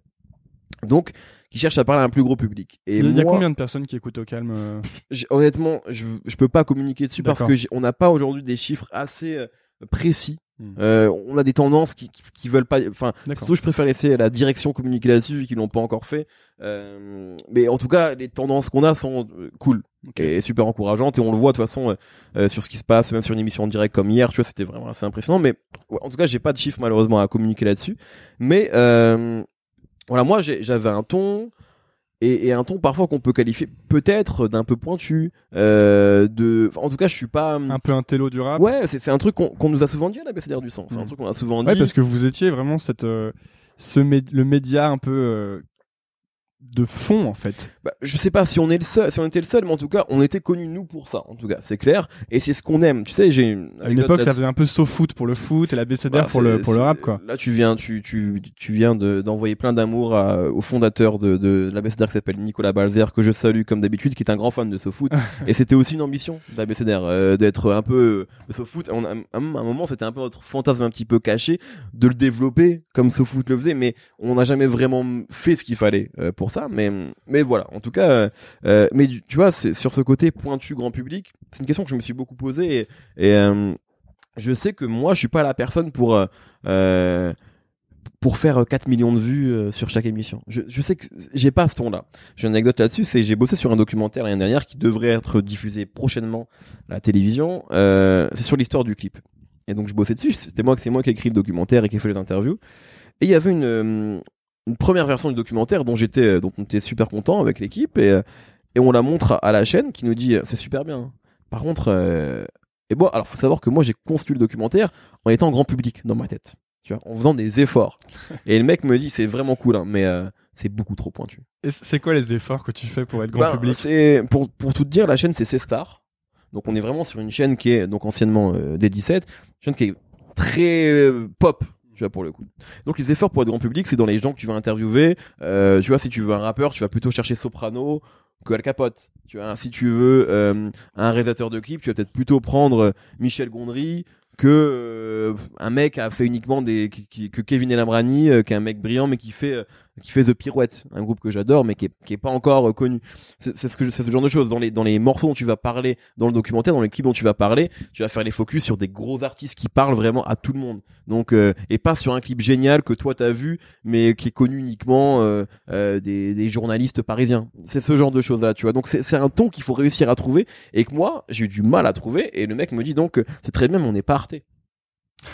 Donc, qui cherche à parler à un plus gros public. Et
il y a combien de personnes qui écoutent au calme euh
honnêtement, je, je peux pas communiquer dessus parce que on n'a pas aujourd'hui des chiffres assez euh, précis.
Hmm.
Euh, on a des tendances qui, qui, qui veulent pas, enfin, surtout je préfère laisser la direction communiquer là-dessus vu qu'ils l'ont pas encore fait. Euh, mais en tout cas, les tendances qu'on a sont cool et super encourageantes et on le voit de toute façon euh, sur ce qui se passe, même sur une émission en direct comme hier, tu vois, c'était vraiment assez impressionnant. Mais ouais, en tout cas, j'ai pas de chiffres malheureusement à communiquer là-dessus. Mais voilà, moi j'avais un ton et, et un ton parfois qu'on peut qualifier peut-être d'un peu pointu. Euh, de, en tout cas, je suis pas.
Un peu un télo du rap.
Ouais, c'est un truc qu'on nous a souvent dit à la BCDR du sang. C'est un
Mm.
truc qu'on a souvent dit.
Ouais, parce que vous étiez vraiment cette euh, ce mé- le média un peu euh, de fond en fait.
Bah, je sais pas si on est le seul, si on était le seul, mais en tout cas, on était connus nous pour ça. En tout cas, c'est clair. Et c'est ce qu'on aime. Tu sais, j'ai une.
À une époque, ça faisait un peu sauf foot pour le foot et la BCDR
Bah,
pour le pour le rap quoi.
Là, tu viens, tu, tu, tu viens de, d'envoyer plein d'amour au fondateur de, de la BCDR qui s'appelle Nicolas Balzer, que je salue comme d'habitude, qui est un grand fan de SoFoot. et c'était aussi une ambition de la BCDR, euh, d'être un peu euh, SoFoot. On a- à un moment, c'était un peu notre fantasme un petit peu caché de le développer comme SoFoot le faisait, mais on n'a jamais vraiment fait ce qu'il fallait euh, pour ça. Mais, voilà. En tout cas, euh, euh, mais tu vois, sur ce côté pointu grand public, c'est une question que je me suis beaucoup posée et, euh, je sais que moi je suis pas la personne pour pour faire 4 millions de vues sur chaque émission. Je, je sais que j'ai pas ce ton-là. J'ai une anecdote là-dessus, c'est j'ai bossé sur un documentaire l'année dernière qui devrait être diffusé prochainement à la télévision. c'est sur l'histoire du clip. Et donc je bossais dessus. C'était moi, c'est moi qui ai écrit le documentaire et qui ai fait les interviews. Et il y avait une, une première version du documentaire dont j'étais, dont on était super content avec l'équipe et et on la montre à la chaîne qui nous dit c'est super bien. Par contre, euh, et bon, alors faut savoir que moi j'ai construit le documentaire en étant grand public dans ma tête, tu vois, en faisant des efforts. et le mec me dit c'est vraiment cool, hein, mais euh, c'est beaucoup trop pointu.
Et c'est quoi les efforts que tu fais pour être grand ben, public?
C'est pour pour tout te dire, la chaîne c'est C-Star. Donc on est vraiment sur une chaîne qui est donc anciennement euh, des 17, une chaîne qui est très euh, pop, tu vois pour le coup. Donc les efforts pour être grand public, c'est dans les gens que tu vas interviewer. Euh, tu vois, si tu veux un rappeur, tu vas plutôt chercher Soprano, que Al Capote. Tu vois, si tu veux euh, un réalisateur de clip, tu vas peut-être plutôt prendre Michel Gondry que euh, un mec a fait uniquement des que Kevin Elambrani euh, qui est un mec brillant mais qui fait euh, qui fait The Pirouette un groupe que j'adore mais qui est, pas encore connu. C'est ce que c'est ce genre de choses. Dans les dans les morceaux dont tu vas parler dans le documentaire dans les clips dont tu vas parler tu vas faire les focus sur des gros artistes qui parlent vraiment à tout le monde. Donc et pas sur un clip génial que toi t'as vu mais qui est connu uniquement des, des journalistes parisiens. C'est ce genre de choses là tu vois. Donc c'est un ton qu'il faut réussir à trouver et que moi j'ai eu du mal à trouver. Et le mec me dit donc c'est très bien mais on n'est pas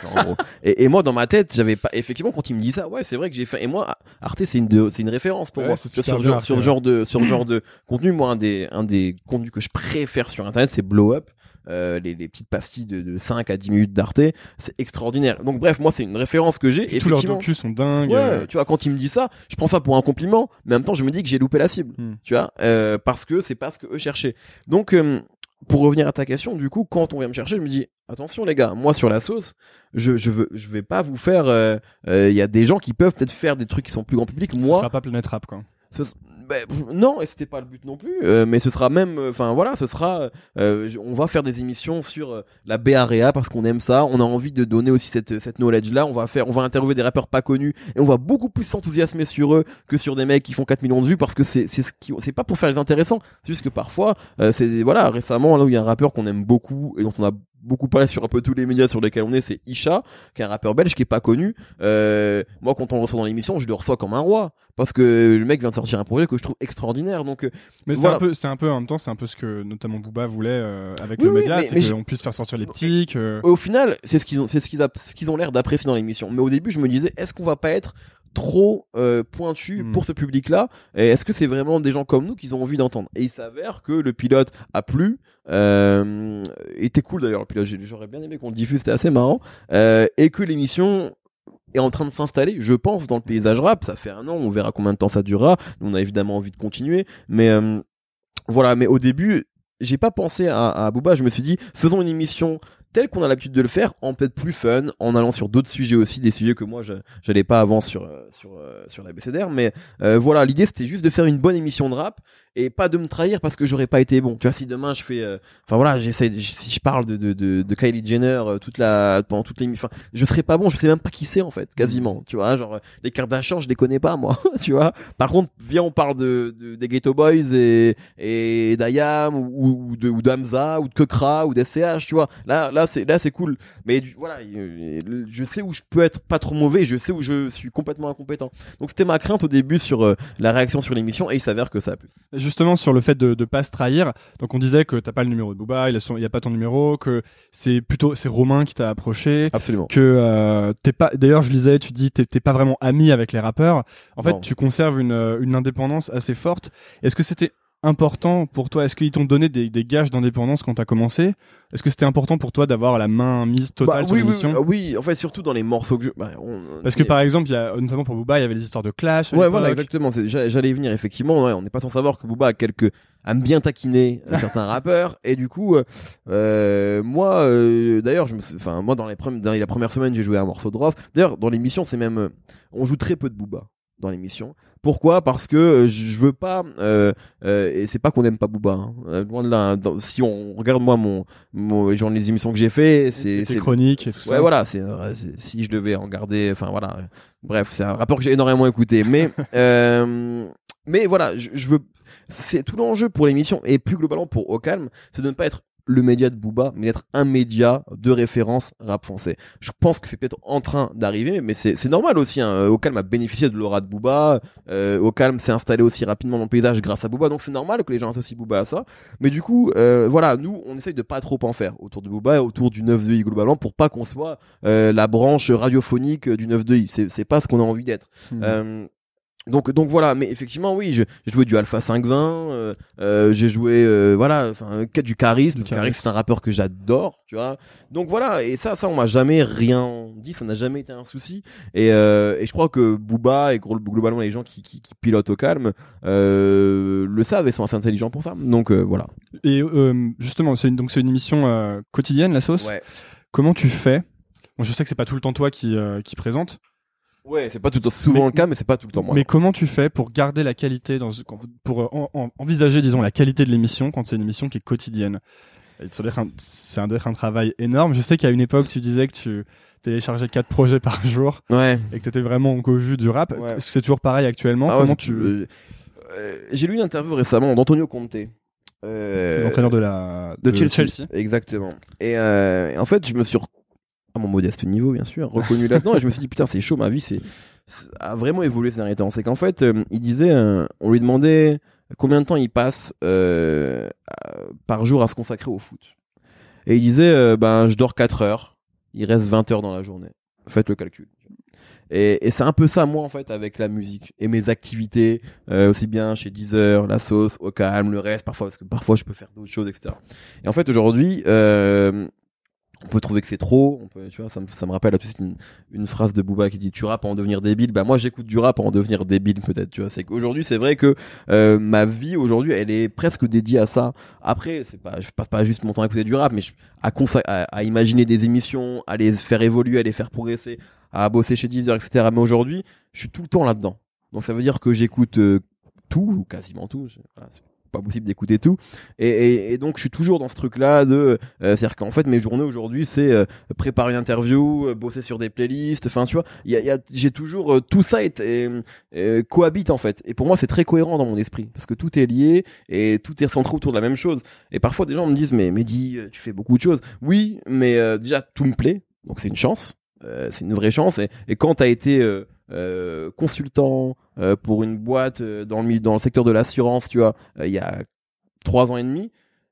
Et, et, moi dans ma tête j'avais pas effectivement quand il me dit ça ouais c'est vrai que j'ai fait et moi Arte c'est une c'est une référence pour moi sur, sur, genre, sur genre de sur genre de contenu moi un des un des contenus que je préfère sur internet c'est Blow Up euh, les, les, petites pastilles de, de 5 à 10 minutes d'Arte, c'est extraordinaire. Donc bref, moi c'est une référence que j'ai.
Tous leurs docus sont dingues.
Ouais, tu vois, quand il me dit ça, je prends ça pour un compliment, mais en même temps je me dis que j'ai loupé la cible, hmm. tu vois, euh, parce que c'est pas ce que eux cherchaient. Donc euh, pour revenir à ta question, du coup, quand on vient me chercher, je me dis attention les gars, moi sur la sauce, je je veux je vais pas vous faire. Il euh, euh, y a des gens qui peuvent peut-être faire des trucs qui sont plus grand public. Moi, ce
sera pas Planet Rap quoi.
Ben, non, et c'était pas le but non plus. Euh, mais ce sera même, enfin voilà, ce sera. on va faire des émissions sur la Bay Area parce qu'on aime ça. On a envie de donner aussi cette cette knowledge là. On va faire, on va interviewer des rappeurs pas connus et on va beaucoup plus s'enthousiasmer sur eux que sur des mecs qui font 4 millions de vues parce que c'est c'est ce qui, c'est pas pour faire les intéressants. C'est juste que parfois, c'est voilà, récemment là où il y a un rappeur qu'on aime beaucoup et dont on a beaucoup parlé sur un peu tous les médias sur lesquels on est, c'est Isha, qui est un rappeur belge qui est pas connu. Euh, moi, quand on le reçoit dans l'émission, je le reçois comme un roi parce que le mec vient de sortir un projet que je trouve extraordinaire. Donc, euh,
mais c'est un peu, c'est un peu en même temps, c'est un peu ce que notamment Booba voulait euh, avec le média, c'est qu'on puisse faire sortir les petits.
Au final, c'est ce qu'ils ont, c'est ce qu'ils, ce qu'ils ont l'air d'apprécier dans l'émission. Mais au début, je me disais, est-ce qu'on va pas être trop euh, pointu hmm. pour ce public-là Est-ce que c'est vraiment des gens comme nous qu'ils ont envie d'entendre? Et il s'avère que le pilote a plu, euh, était cool d'ailleurs. Le pilote, j'aurais bien aimé qu'on le diffuse, c'était assez marrant, euh, et que l'émission est en train de s'installer, je pense, dans le paysage rap. Ça fait un an, on verra combien de temps ça durera. On a évidemment envie de continuer, mais voilà. Mais au début, j'ai pas pensé à, à Booba. Je me suis dit, faisons une émission tel qu'on a l'habitude de le faire, en peut-être plus fun, en allant sur d'autres sujets aussi, des sujets que moi j'allais pas avant sur euh, sur euh, sur la BCDR, mais euh, voilà, l'idée c'était juste de faire une bonne émission de rap et pas de me trahir parce que j'aurais pas été bon. Tu vois, si demain je fais, enfin voilà, j'essaie, si je parle de, de, de, de Kylie Jenner toute la pendant toute l'émission, enfin, je serais pas bon, je sais même pas qui c'est en fait, quasiment. Tu vois, genre les cartes d'achat, je les connais pas moi. tu vois. Par contre, viens on parle de, de des Ghetto Boys et et d'Ayam ou, ou de ou d'Amza ou de Kekra ou d'SCH, tu vois. Là là c'est là c'est cool mais voilà je sais où je peux être pas trop mauvais je sais où je suis complètement incompétent donc c'était ma crainte au début sur euh, la réaction sur l'émission et il s'avère que ça a pu
justement sur le fait de, de pas se trahir. Donc on disait que t'as pas le numéro de Booba il y a pas ton numéro que c'est plutôt c'est Romain qui t'a approché
absolument.
que euh, t'es pas d'ailleurs je lisais tu dis t'es pas vraiment ami avec les rappeurs. En fait tu conserves une, une indépendance assez forte. Est-ce que c'était important pour toi? Est-ce qu'ils t'ont donné des, des gages d'indépendance quand t'as commencé? Est-ce que c'était important pour toi d'avoir la main mise totale bah, sur l'émission
oui, oui, en fait surtout dans les morceaux que je... Bah,
Parce que par exemple, il y a notamment pour Booba, il y avait des histoires de clash.
Ouais, voilà, exactement. J'allais y venir effectivement. Ouais, on n'est pas sans savoir que Booba a quelques aime bien taquiner euh, certains rappeurs et du coup euh, euh moi euh, d'ailleurs je me enfin moi dans les premières dans la première semaine j'ai joué un morceau de Rof d'ailleurs dans l'émission c'est même on joue très peu de Booba dans l'émission pourquoi? Parce que euh, je veux pas euh, euh, et c'est pas qu'on aime pas Booba. Hein. Loin de là. Hein. si on regarde moi mon, mon genre les émissions que j'ai fait, c'est
c'est chronique et tout ça.
Ouais voilà, c'est si je devais en garder, enfin voilà. Bref, c'est un rapport que j'ai énormément écouté, mais mais voilà, je, je veux c'est tout l'enjeu pour l'émission et plus globalement pour Au Calme, c'est de ne pas être le média de Booba, mais d'être un média de référence rap français. Je pense que c'est peut-être en train d'arriver, mais c'est normal aussi. Hein. Au calme a bénéficié de l'aura de Booba. Euh, Au calme s'est installé aussi rapidement dans le paysage grâce à Booba, donc c'est normal que les gens associent Booba à ça. Mais du coup, euh, voilà, nous, on essaye de pas trop en faire autour de Booba et autour du 9 de I globalement pour pas qu'on soit euh, la branche radiophonique du 9 de I. C'est pas ce qu'on a envie d'être.
Hmm.
Euh, donc donc voilà mais effectivement oui j'ai joué du Alpha 520 euh, euh, j'ai joué euh, voilà enfin du Caris
Du
Caris. c'est un rappeur que j'adore tu vois. Donc voilà et ça ça on m'a jamais rien dit ça n'a jamais été un souci. Et et je crois que Booba et globalement les gens qui qui, qui pilotent au calme le savent et sont assez intelligents pour ça. Donc voilà.
Et justement, c'est une, donc c'est une émission quotidienne, la sauce.
ouais.
Comment tu fais? Bon, je sais que c'est pas tout le temps toi qui qui présente,
ouais c'est pas tout le temps souvent
Mais-
le cas mais c'est pas tout le temps moi
mais comment tu fais pour garder la qualité dans ce- pour euh, en- en- envisager, disons, la qualité de l'émission quand c'est une émission qui est quotidienne? Ça doit être un- C'est un, doit être un travail énorme. Je sais qu'à une époque, tu disais que tu téléchargeais quatre projets par jour
ouais
et que t'étais vraiment au du rap.
Ouais.
C'est toujours pareil actuellement.
Ah
Comment tu
euh, euh, j'ai lu une interview récemment d'Antonio Conte euh,
l'entraîneur de la
de, Chelsea. Exactement. Et, euh, et en fait, je me suis, à mon modeste niveau, bien sûr, reconnu là-dedans et je me suis dit, putain, c'est chaud, ma vie, c'est, a vraiment évolué ces derniers temps. C'est qu'en fait, euh, il disait, euh, on lui demandait combien de temps il passe euh, par jour à se consacrer au foot. Et il disait, euh, ben, je dors 4 heures, il reste 20 heures dans la journée. Faites le calcul. Et, et c'est un peu ça, moi, en fait, avec la musique et mes activités, euh, aussi bien chez Deezer, la sauce, au calme, le reste, parfois, parce que parfois je peux faire d'autres choses, etc. Et en fait, aujourd'hui, euh, on peut trouver que c'est trop. On peut, tu vois, ça me, ça me rappelle une, une phrase de Booba qui dit "Tu rap en devenir débile." Bah moi, j'écoute du rap à en devenir débile, peut-être. Tu vois, c'est qu'aujourd'hui, c'est vrai que euh, ma vie aujourd'hui, elle est presque dédiée à ça. Après, c'est pas, je passe pas juste mon temps à écouter du rap, mais je- à, à, à imaginer des émissions, à les faire évoluer, à les faire progresser, à bosser chez Deezer, etc. Mais aujourd'hui, je suis tout le temps là-dedans. Donc ça veut dire que j'écoute euh, tout ou quasiment tout. Pas possible d'écouter tout. Et, et, et donc je suis toujours dans ce truc-là de, euh, c'est-à-dire qu'en fait mes journées aujourd'hui c'est euh, préparer une interview, euh, bosser sur des playlists. Enfin tu vois, il y a, y a- j'ai toujours euh, tout ça est, euh, cohabite en fait. Et pour moi c'est très cohérent dans mon esprit parce que tout est lié et tout est centré autour de la même chose. Et parfois des gens me disent mais Mehdi euh, tu fais beaucoup de choses. Oui, mais déjà tout me plaît, donc c'est une chance. C'est une vraie chance et, et quand t'as été euh, consultant euh, pour une boîte euh, dans le secteur de l'assurance tu vois il y a trois ans et demi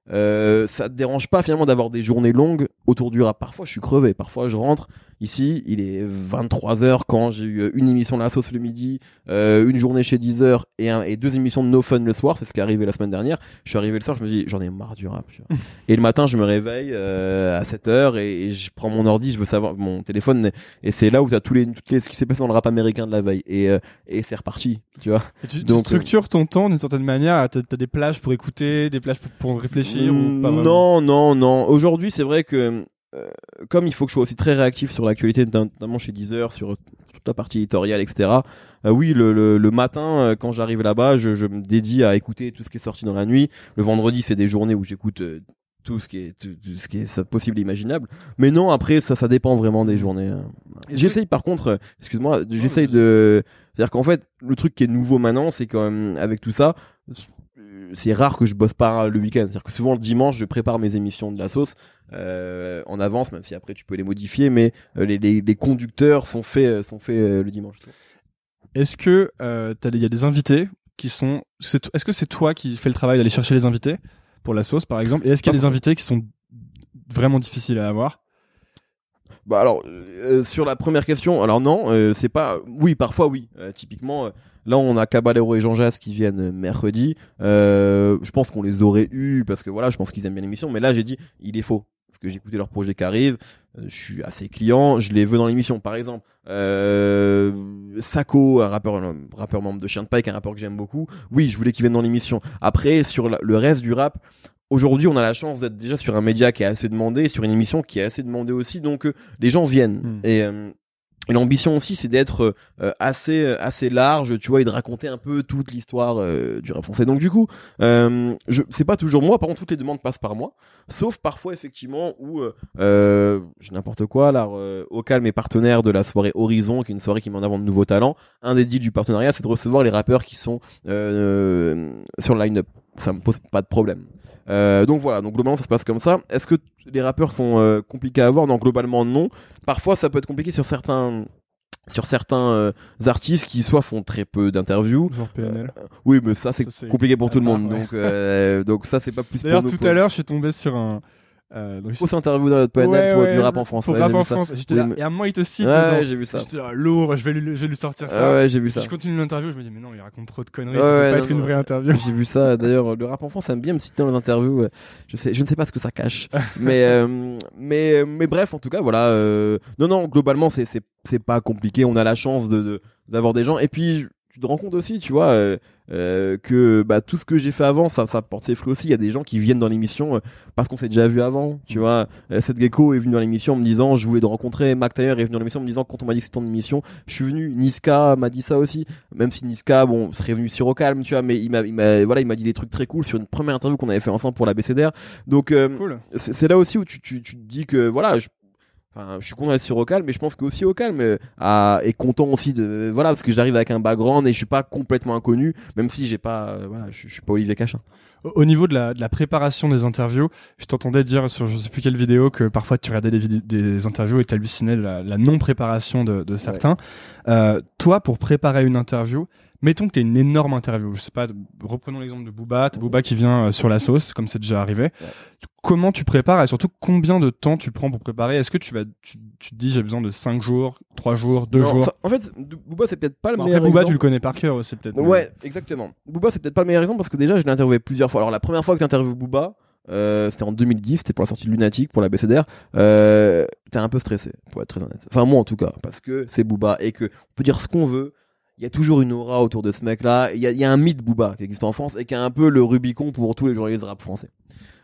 ça te dérange pas finalement d'avoir des journées longues autour du rap parfois je suis crevé. Parfois je rentre ici il est 23 heures quand j'ai eu une émission de la sauce le midi euh, une journée chez Deezer et, un, et deux émissions de No Fun le soir. C'est ce qui est arrivé la semaine dernière. Je suis arrivé le soir je me dis j'en ai marre du rap tu et le matin je me réveille euh, à 7 heures et, et je prends mon ordi je veux savoir mon téléphone et c'est là où t'as tous les, toutes les ce qui s'est passé dans le rap américain de la veille. Et euh, et c'est reparti tu vois.
Et tu, tu
Donc, euh,
structures ton temps d'une certaine manière. T'as as des plages pour écouter, des plages pour, pour réfléchir ou pas
non non non. Aujourd'hui c'est vrai que euh, comme il faut que je sois aussi très réactif sur l'actualité notamment chez Deezer sur toute la partie éditoriale etc euh, oui le, le, le matin euh, quand j'arrive là-bas je, je me dédie à écouter tout ce qui est sorti dans la nuit. Le vendredi c'est des journées où j'écoute tout ce qui est tout, tout ce qui est ça, possible et imaginable. Mais non après ça ça dépend vraiment des journées euh. j'essaye par contre excuse-moi j'essaye de c'est-à-dire qu'en fait le truc qui est nouveau maintenant c'est quand même avec tout ça c'est rare que je bosse pas le week-end. C'est-à-dire que souvent le dimanche je prépare mes émissions de la sauce euh, en avance même si après tu peux les modifier mais euh, les, les, les conducteurs sont faits euh, sont faits euh, le dimanche.
Est-ce que euh, t'as des- il y a des invités qui sont Est-ce que c'est toi qui fais le travail d'aller chercher les invités pour la sauce par exemple? Et est-ce qu'il y a des invités qui sont vraiment difficiles à avoir?
Bah alors euh, sur la première question, alors non, euh, c'est pas. Oui, parfois oui. Euh, typiquement, euh, là on a Caballero et Jean Jas qui viennent euh, mercredi. Euh, je pense qu'on les aurait eu parce que voilà, je pense qu'ils aiment bien l'émission. Mais là j'ai dit, il est faux parce que j'ai écouté leur projet qui arrive. Euh, je suis assez client, je les veux dans l'émission. Par exemple, euh, Sako, un rappeur, un rappeur membre de Chien de Pike, un rappeur que j'aime beaucoup. Oui, je voulais qu'il vienne dans l'émission. Après sur le reste du rap. Aujourd'hui, on a la chance d'être déjà sur un média qui est assez demandé, sur une émission qui est assez demandée aussi, donc euh, les gens viennent.
Hmm.
Et, euh, et l'ambition aussi, c'est d'être euh, assez assez large, tu vois, et de raconter un peu toute l'histoire euh, du rap français. Donc du coup, euh, je c'est pas toujours moi. Par contre, toutes les demandes passent par moi, sauf parfois effectivement où euh, euh, j'ai n'importe quoi. Là, euh, au calme est partenaire de la soirée Horizon, qui est une soirée qui met en avant de nouveaux talents. Un des deals du partenariat, c'est de recevoir les rappeurs qui sont euh, sur le line-up. Ça me pose pas de problème. Euh, donc voilà, donc globalement ça se passe comme ça. Est-ce que les rappeurs sont euh, compliqués à avoir Non, globalement non. Parfois ça peut être compliqué sur certains sur certains euh, artistes qui soit font très peu d'interviews.
Genre PNL.
Oui, mais ça c'est compliqué pour tout le
part,
monde.
ouais.
Donc donc ça c'est pas plus
D'ailleurs, tout à l'heure, je suis tombé sur un. Euh, donc,
Fausse interview dans notre PNL
Ouais,
pour
ouais,
du rap en France.
Pour
ouais,
rap en. France. J'étais
Oui,
là,
mais-
et à un moment, il te cite.
Ouais, j'ai vu ça.
J'étais là, lourd, je vais lui, je vais lui sortir ça.
Ah ouais, j'ai vu ça.
Je continue l'interview, je me dis, mais non, il raconte trop de conneries,
Ouais,
ça peut pas être une vraie interview.
J'ai vu ça. D'ailleurs, le rap en France aime bien me citer dans les interviews. Je sais, je ne sais pas ce que ça cache, mais euh, mais mais bref, en tout cas, voilà. euh, non, non, globalement, c'est c'est c'est pas compliqué. On a la chance de de- d'avoir des gens. Et puis, tu te rends compte aussi, tu vois, euh, euh, que bah tout ce que j'ai fait avant, ça ça porte ses fruits aussi. Il y a des gens qui viennent dans l'émission euh, parce qu'on s'est déjà vu avant, tu vois. Euh, Seth Gecko est venu dans l'émission en me disant, je voulais te rencontrer. Mac Taylor est venu dans l'émission en me disant, quand on m'a dit que c'était ton émission, je suis venu. Niska m'a dit ça aussi même si Niska bon serait venu sur au calme tu vois mais il m'a il m'a voilà il m'a dit des trucs très cool sur une première interview qu'on avait fait ensemble pour la BCDR donc euh,
Cool.
c'est là aussi où tu, tu, tu te dis que voilà je, enfin, je suis content d'être sur au calme mais je pense qu'aussi au calme euh, est content aussi de voilà parce que j'arrive avec un background et je suis pas complètement inconnu même si j'ai pas euh, voilà je, je suis pas Olivier Cachin
Au au niveau de la, de la préparation des interviews, je t'entendais dire sur je sais plus quelle vidéo que parfois tu regardais des, interviews et t'hallucinais de la, la non-préparation de, de certains. Euh, toi, pour préparer une interview, mettons que t'es une énorme interview. Je sais pas, reprenons l'exemple de Booba. T'as Booba qui vient euh, sur la sauce, comme c'est déjà arrivé. Comment tu prépares et surtout combien de temps tu prends pour préparer? Est-ce que tu vas, tu, tu te dis j'ai besoin de 5 jours, 3 jours, 2
Non,
jours?
ça- en fait Booba c'est peut-être pas le meilleur
Après Booba,
exemple.
tu le connais par cœur aussi peut-être.
Ouais, exactement. Booba, c'est peut-être pas le meilleur exemple parce que déjà, je l'ai interviewé plusieurs fois. Alors, la première fois que j'interviewe Booba, euh, c'était en 2010, c'était pour la sortie de Lunatic, pour la BCDR. Euh, t'es un peu stressé, pour être très honnête. Enfin, moi en tout cas, parce que c'est Booba et que on peut dire ce qu'on veut. Il y a toujours une aura autour de ce mec-là. Il y a, il y a un mythe Booba qui existe en France et qui est un peu le Rubicon pour tous les journalistes rap français.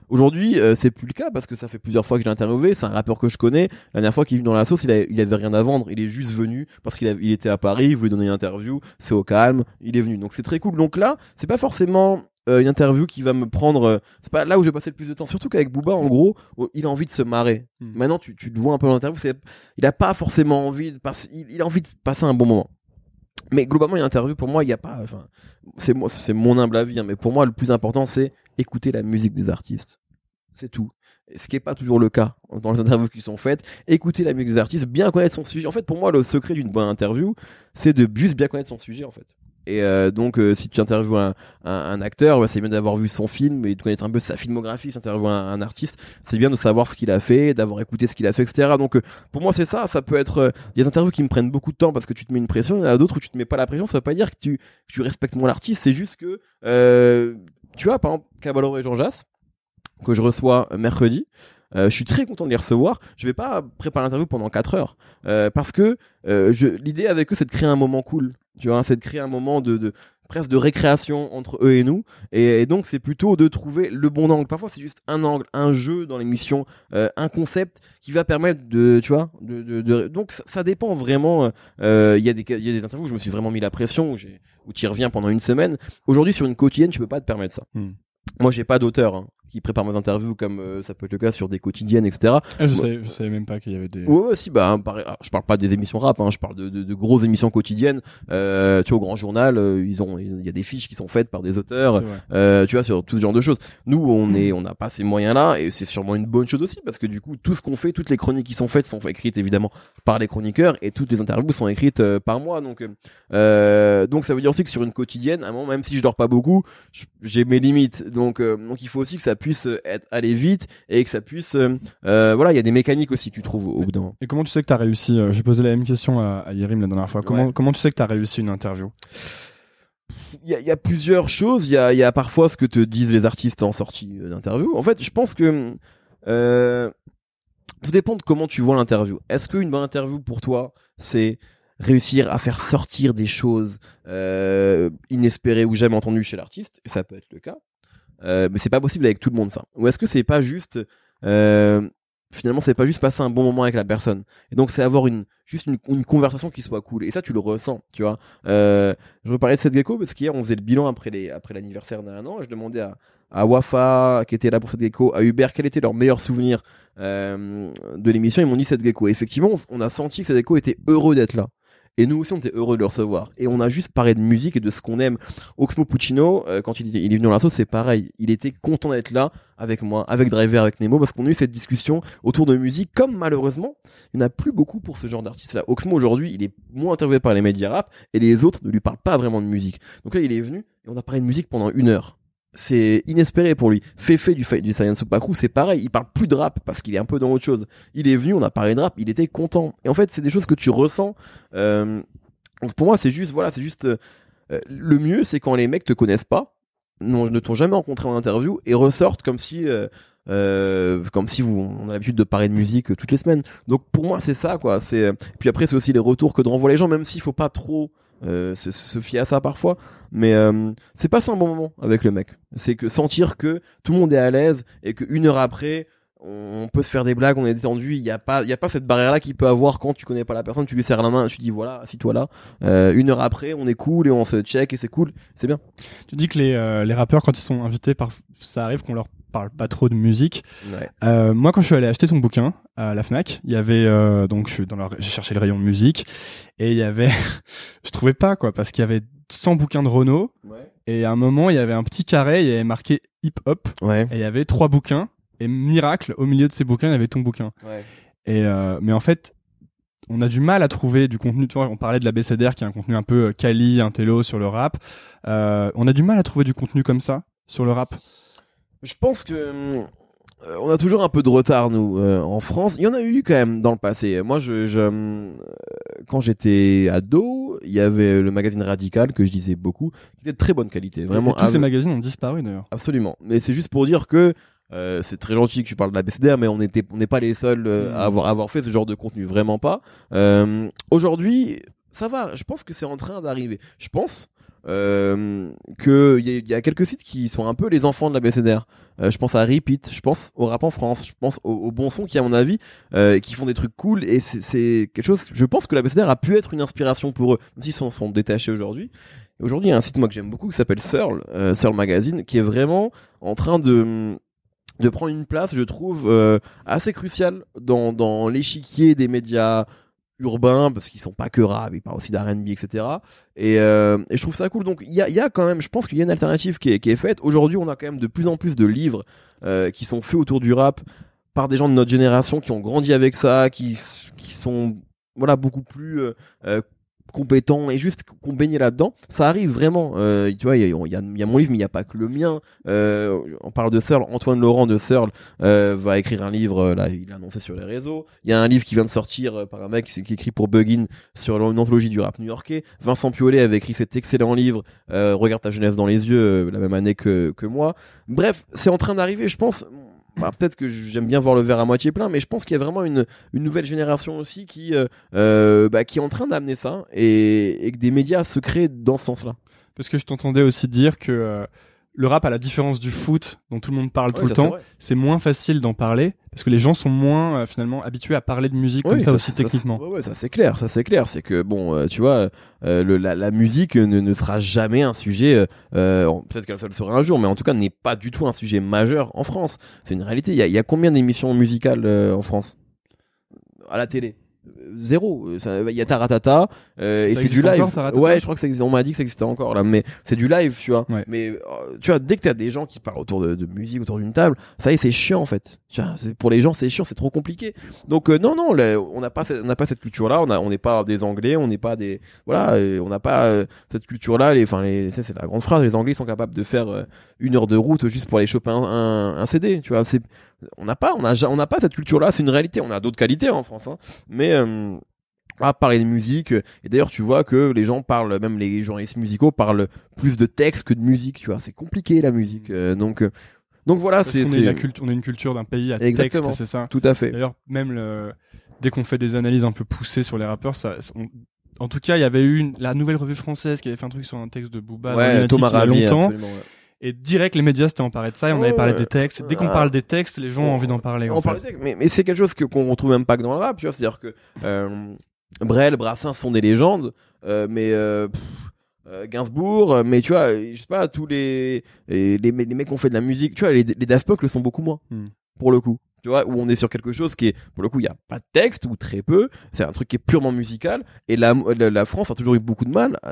Aujourd'hui, euh, c'est plus le cas parce que ça fait plusieurs fois que je l'ai interviewé. C'est un rappeur que je connais. La dernière fois qu'il est venu dans la sauce, il, a- il avait rien à vendre. Il est juste venu parce qu'il il était à Paris, il voulait donner une interview. C'est au calme, il est venu. Donc c'est très cool. Donc là, c'est pas forcément euh, une interview qui va me prendre. euh, c'est pas là où je vais passer le plus de temps. Surtout qu'avec Booba, en gros, oh, il a envie de se marrer.
Hmm.
Maintenant, tu, tu te vois un peu dans l'interview. c'est- Il a pas forcément envie de passer. Il, il a envie de passer un bon moment. Mais globalement, une interview pour moi, il y a pas. Enfin, c'est c'est mon humble avis. hein, mais pour moi, le plus important, c'est écouter la musique des artistes. C'est tout. Ce qui est pas toujours le cas dans les interviews qui sont faites. Écouter la musique des artistes, bien connaître son sujet. En fait, pour moi, le secret d'une bonne interview, c'est de juste bien connaître son sujet, en fait. Et euh, donc, euh, si tu interviews un, un, un acteur, bah, c'est bien d'avoir vu son film et de connaître un peu sa filmographie. Si tu interviews un, un artiste, c'est bien de savoir ce qu'il a fait, d'avoir écouté ce qu'il a fait, etc. Donc, euh, pour moi, c'est ça. Ça peut être. euh, Il y a des interviews qui me prennent beaucoup de temps parce que tu te mets une pression. Il y en a d'autres où tu te mets pas la pression. Ça veut pas dire que tu, que tu respectes moins l'artiste. C'est juste que, euh, tu vois, par exemple, Caballero et Jean Jass, que je reçois mercredi. Euh, je suis très content de les recevoir. Je vais pas préparer l'interview pendant 4 heures euh, parce que euh, l'idée avec eux c'est de créer un moment cool. Tu vois, c'est de créer un moment de, de presque de récréation entre eux et nous. Et, et donc c'est plutôt de trouver le bon angle. Parfois c'est juste un angle, un jeu dans l'émission, euh, un concept qui va permettre de, tu vois, de, de, de- donc ça, ça dépend vraiment. euh, Il y a des il y a des interviews où je me suis vraiment mis la pression où où tu reviens pendant une semaine. Aujourd'hui sur une quotidienne tu peux pas te permettre ça.
Hmm.
Moi j'ai pas d'auteur. Hein qui prépare mes interviews comme euh, ça peut être le cas sur des quotidiennes etc
Ah, je,
Ouais.
savais, je savais même pas qu'il y avait des.
Ouais, ouais, si, bah, hein, alors, je parle pas des émissions rap, hein, je parle de, de, de grosses émissions quotidiennes. Euh, tu vois, au Grand Journal, euh, ils ont, il y a des fiches qui sont faites par des auteurs. Euh, tu vois, sur tout ce genre de choses. Nous, on est, on n'a pas ces moyens-là, et c'est sûrement une bonne chose aussi, parce que du coup, tout ce qu'on fait, toutes les chroniques qui sont faites sont écrites évidemment par les chroniqueurs, et toutes les interviews sont écrites euh, par moi. Donc, donc ça veut dire aussi que sur une quotidienne, à un moment, même si je dors pas beaucoup, j'ai mes limites. Donc, euh, donc il faut aussi que ça puisse euh, être, aller vite et que ça puisse, euh, euh, voilà, il y a des mécaniques aussi que tu trouves au bout d'un moment.
Et comment tu sais que t'as réussi euh, J'ai posé la même question à, à Yerim la dernière fois. Comment,
Ouais.
comment tu sais que t'as réussi une interview?
Il y a, il y a plusieurs choses. Il y a, il y a parfois ce que te disent les artistes en sortie d'interview. En fait, je pense que euh, tout dépend de comment tu vois l'interview. Est-ce qu'une bonne interview pour toi, c'est réussir à faire sortir des choses euh, inespérées ou jamais entendues chez l'artiste? Ça peut être le cas. Euh, mais c'est pas possible avec tout le monde ça. Ou est-ce que c'est pas juste euh, finalement c'est pas juste passer un bon moment avec la personne? Et donc c'est avoir une juste une, conversation qui soit cool. Et ça tu le ressens tu vois. Euh, je reparlais de cette gecko parce qu'hier on faisait le bilan après l'anniversaire d'un an je demandais à à Wafa qui était là pour cette gecko à Hubert quel était leur meilleur souvenir euh, de l'émission. Ils m'ont dit cette gecko. Et effectivement on, on a senti que cette gecko était heureux d'être là Et nous aussi, on était heureux de le recevoir. Et on a juste parlé de musique et de ce qu'on aime. Oxmo Puccino, euh, quand il, est venu dans l'assaut, c'est pareil. Il était content d'être là avec moi, avec Driver, avec Nemo, parce qu'on a eu cette discussion autour de musique, comme malheureusement, il n'y en a plus beaucoup pour ce genre d'artiste-là. Oxmo, aujourd'hui, il est moins interviewé par les médias rap, et les autres ne lui parlent pas vraiment de musique. Donc là, il est venu, et on a parlé de musique pendant une heure c'est inespéré pour lui. Fefe du, du Science Opaku, c'est pareil, il parle plus de rap parce qu'il est un peu dans autre chose. Il est venu, on a parlé de rap, il était content. Et en fait, c'est des choses que tu ressens. Euh, donc pour moi, c'est juste, voilà, c'est juste euh, le mieux, c'est quand les mecs te connaissent pas, non, ne t'ont jamais rencontré en interview et ressortent comme si, euh, comme si vous, on a l'habitude de parler de musique toutes les semaines. Donc pour moi, c'est ça, quoi. C'est puis après, c'est aussi les retours que de les gens, même s'il faut pas trop euh, se, se, fier à ça parfois. Mais euh, c'est pas un bon moment avec le mec. C'est que sentir que tout le monde est à l'aise et qu'une heure après, on peut se faire des blagues, on est détendu. Il n'y a pas, il y a pas cette barrière là qu'il peut avoir quand tu connais pas la personne. Tu lui serres la main, tu dis voilà, assis-toi là. Euh, une heure après, on est cool et on se check et c'est cool, c'est bien.
Tu dis que les euh, les rappeurs quand ils sont invités, par, ça arrive qu'on leur parle pas trop de musique.
Ouais.
Euh, moi, quand je suis allé acheter ton bouquin à la Fnac, il y avait euh, donc je suis dans j'ai cherché le rayon musique et il y avait, je trouvais pas quoi parce qu'il y avait 100 bouquins de Renault
Ouais.
et à un moment il y avait un petit carré, il y avait marqué hip hop
Ouais.
et il y avait trois bouquins et miracle au milieu de ces bouquins il y avait ton bouquin. Et euh, mais en fait, on a du mal à trouver du contenu. Tu vois, on parlait de la BCDR qui est un contenu un peu quali, intello sur le rap. Euh, on a du mal à trouver du contenu comme ça sur le rap.
Je pense que euh, on a toujours un peu de retard nous euh, en France. Il y en a eu quand même dans le passé. Moi, je, je euh, quand j'étais ado, il y avait le magazine Radical que je lisais beaucoup, qui était de très bonne qualité, vraiment.
Et tous ces magazines ont disparu d'ailleurs.
Absolument. Mais c'est juste pour dire que euh, c'est très gentil que tu parles de la BCDR, mais on était, on n'est pas les seuls euh,
Mm.
à avoir, à avoir fait ce genre de contenu, vraiment pas. Euh, Aujourd'hui, ça va. Je pense que c'est en train d'arriver. Je pense euh, que il y, a- quelques sites qui sont un peu les enfants de la BCDR. Euh, je pense à Repeat, je pense au rap en France, je pense au, au bon son qui, à mon avis, euh, qui font des trucs cool et c'est- quelque chose. Je pense que la BCDR a pu être une inspiration pour eux, même s'ils s'en sont détachés aujourd'hui. Aujourd'hui, il y a un site moi que j'aime beaucoup qui s'appelle Searle, euh, Magazine, qui est vraiment en train de de prendre une place, je trouve, euh, assez cruciale dans dans l'échiquier des médias urbains parce qu'ils sont pas que rap, ils parlent aussi d'R&B, etc. Et, euh, et je trouve ça cool. Donc il y a, y a quand même, je pense qu'il y a une alternative qui est, qui est faite. Aujourd'hui, on a quand même de plus en plus de livres euh, qui sont faits autour du rap par des gens de notre génération qui ont grandi avec ça, qui qui sont voilà beaucoup plus euh, compétents et juste qu'on baignait là-dedans. Ça arrive vraiment. Euh, tu vois, il y a, y, a, y a mon livre, mais il n'y a pas que le mien. Euh, on parle de Searle. Antoine Laurent de Searle euh, va écrire un livre. euh, Là, il l'a annoncé sur les réseaux. Il y a un livre qui vient de sortir euh, par un mec qui, écrit pour Buggin sur une anthologie du rap new-yorkais. Vincent Piolet avait écrit cet excellent livre. Euh, Regarde ta jeunesse dans les yeux, la même année que que moi. Bref, c'est en train d'arriver, je pense. Bah, peut-être que j'aime bien voir le verre à moitié plein, mais je pense qu'il y a vraiment une, nouvelle génération aussi qui, euh, euh, bah, qui est en train d'amener ça et, et que des médias se créent dans ce sens-là.
Parce que je t'entendais aussi dire que euh, le rap, à la différence du foot, dont tout le monde parle tout le
ça,
temps, c'est moins facile d'en parler parce que les gens sont moins euh, finalement habitués à parler de musique comme ça, aussi techniquement.
ouais, ouais, ça c'est clair, ça c'est clair. C'est que bon, euh, tu vois, euh, le, la, la musique ne, ne sera jamais un sujet. Peut-être qu'elle le sera un jour, mais en tout cas n'est pas du tout un sujet majeur en France. C'est une réalité. Il y a, il y a combien d'émissions musicales en France? À la télé Zéro. Il y a Taratata euh, et c'est du live.
encore,
ouais, je crois que ça. On m'a dit que ça existait encore là, mais c'est du live, tu vois.
Ouais.
Mais euh, tu vois, dès que t'as des gens qui parlent autour de, de musique, autour d'une table, ça y est, c'est chiant en fait. Tu vois, c'est- pour les gens, c'est chiant, c'est trop compliqué. Donc euh, non, non, là, on n'a pas, on n'a pas cette culture-là. On a, on n'est pas des Anglais, on n'est pas des, voilà, euh, on n'a pas euh, cette culture-là. Les, enfin, les, c'est la grande phrase. Les Anglais sont capables de faire une heure de route juste pour aller choper un, un, un CD. Tu vois, c'est, on n'a pas, on a, on n'a pas cette culture-là. C'est une réalité. On a d'autres qualités en France, hein. mais euh, à parler de musique et d'ailleurs tu vois que les gens parlent même les journalistes musicaux parlent plus de texte que de musique tu vois c'est compliqué la musique Euh, donc euh, donc voilà c'est
qu'on est, la on est une culture d'un pays à
Exactement.
texte, c'est ça.
tout à fait
D'ailleurs, même le, dès qu'on fait des analyses un peu poussées sur les rappeurs, ça, on- en tout cas, il y avait eu une- la nouvelle revue française qui avait fait un truc sur un texte de Booba
ouais Thomas Ravi
longtemps.
absolument, ouais.
Et direct, les médias s'étaient emparés de ça et on
Ouais,
avait parlé des textes. Dès qu'on
Ah.
parle des textes, les gens ont envie d'en parler.
On
en
parle
fait.
de texte, mais, mais c'est quelque chose que qu'on retrouve même pas que dans le rap tu vois c'est à dire que euh, Brel Brassens sont des légendes euh, mais euh, pff, euh, Gainsbourg euh, mais tu vois je sais pas tous les les, les, les mecs qui ont fait de la musique tu vois les, les Daft Punk le sont beaucoup moins
Hmm.
Pour le coup tu vois, où on est sur quelque chose qui est, pour le coup, il y a pas de texte ou très peu. C'est un truc qui est purement musical. Et la, la, France a toujours eu beaucoup de mal à,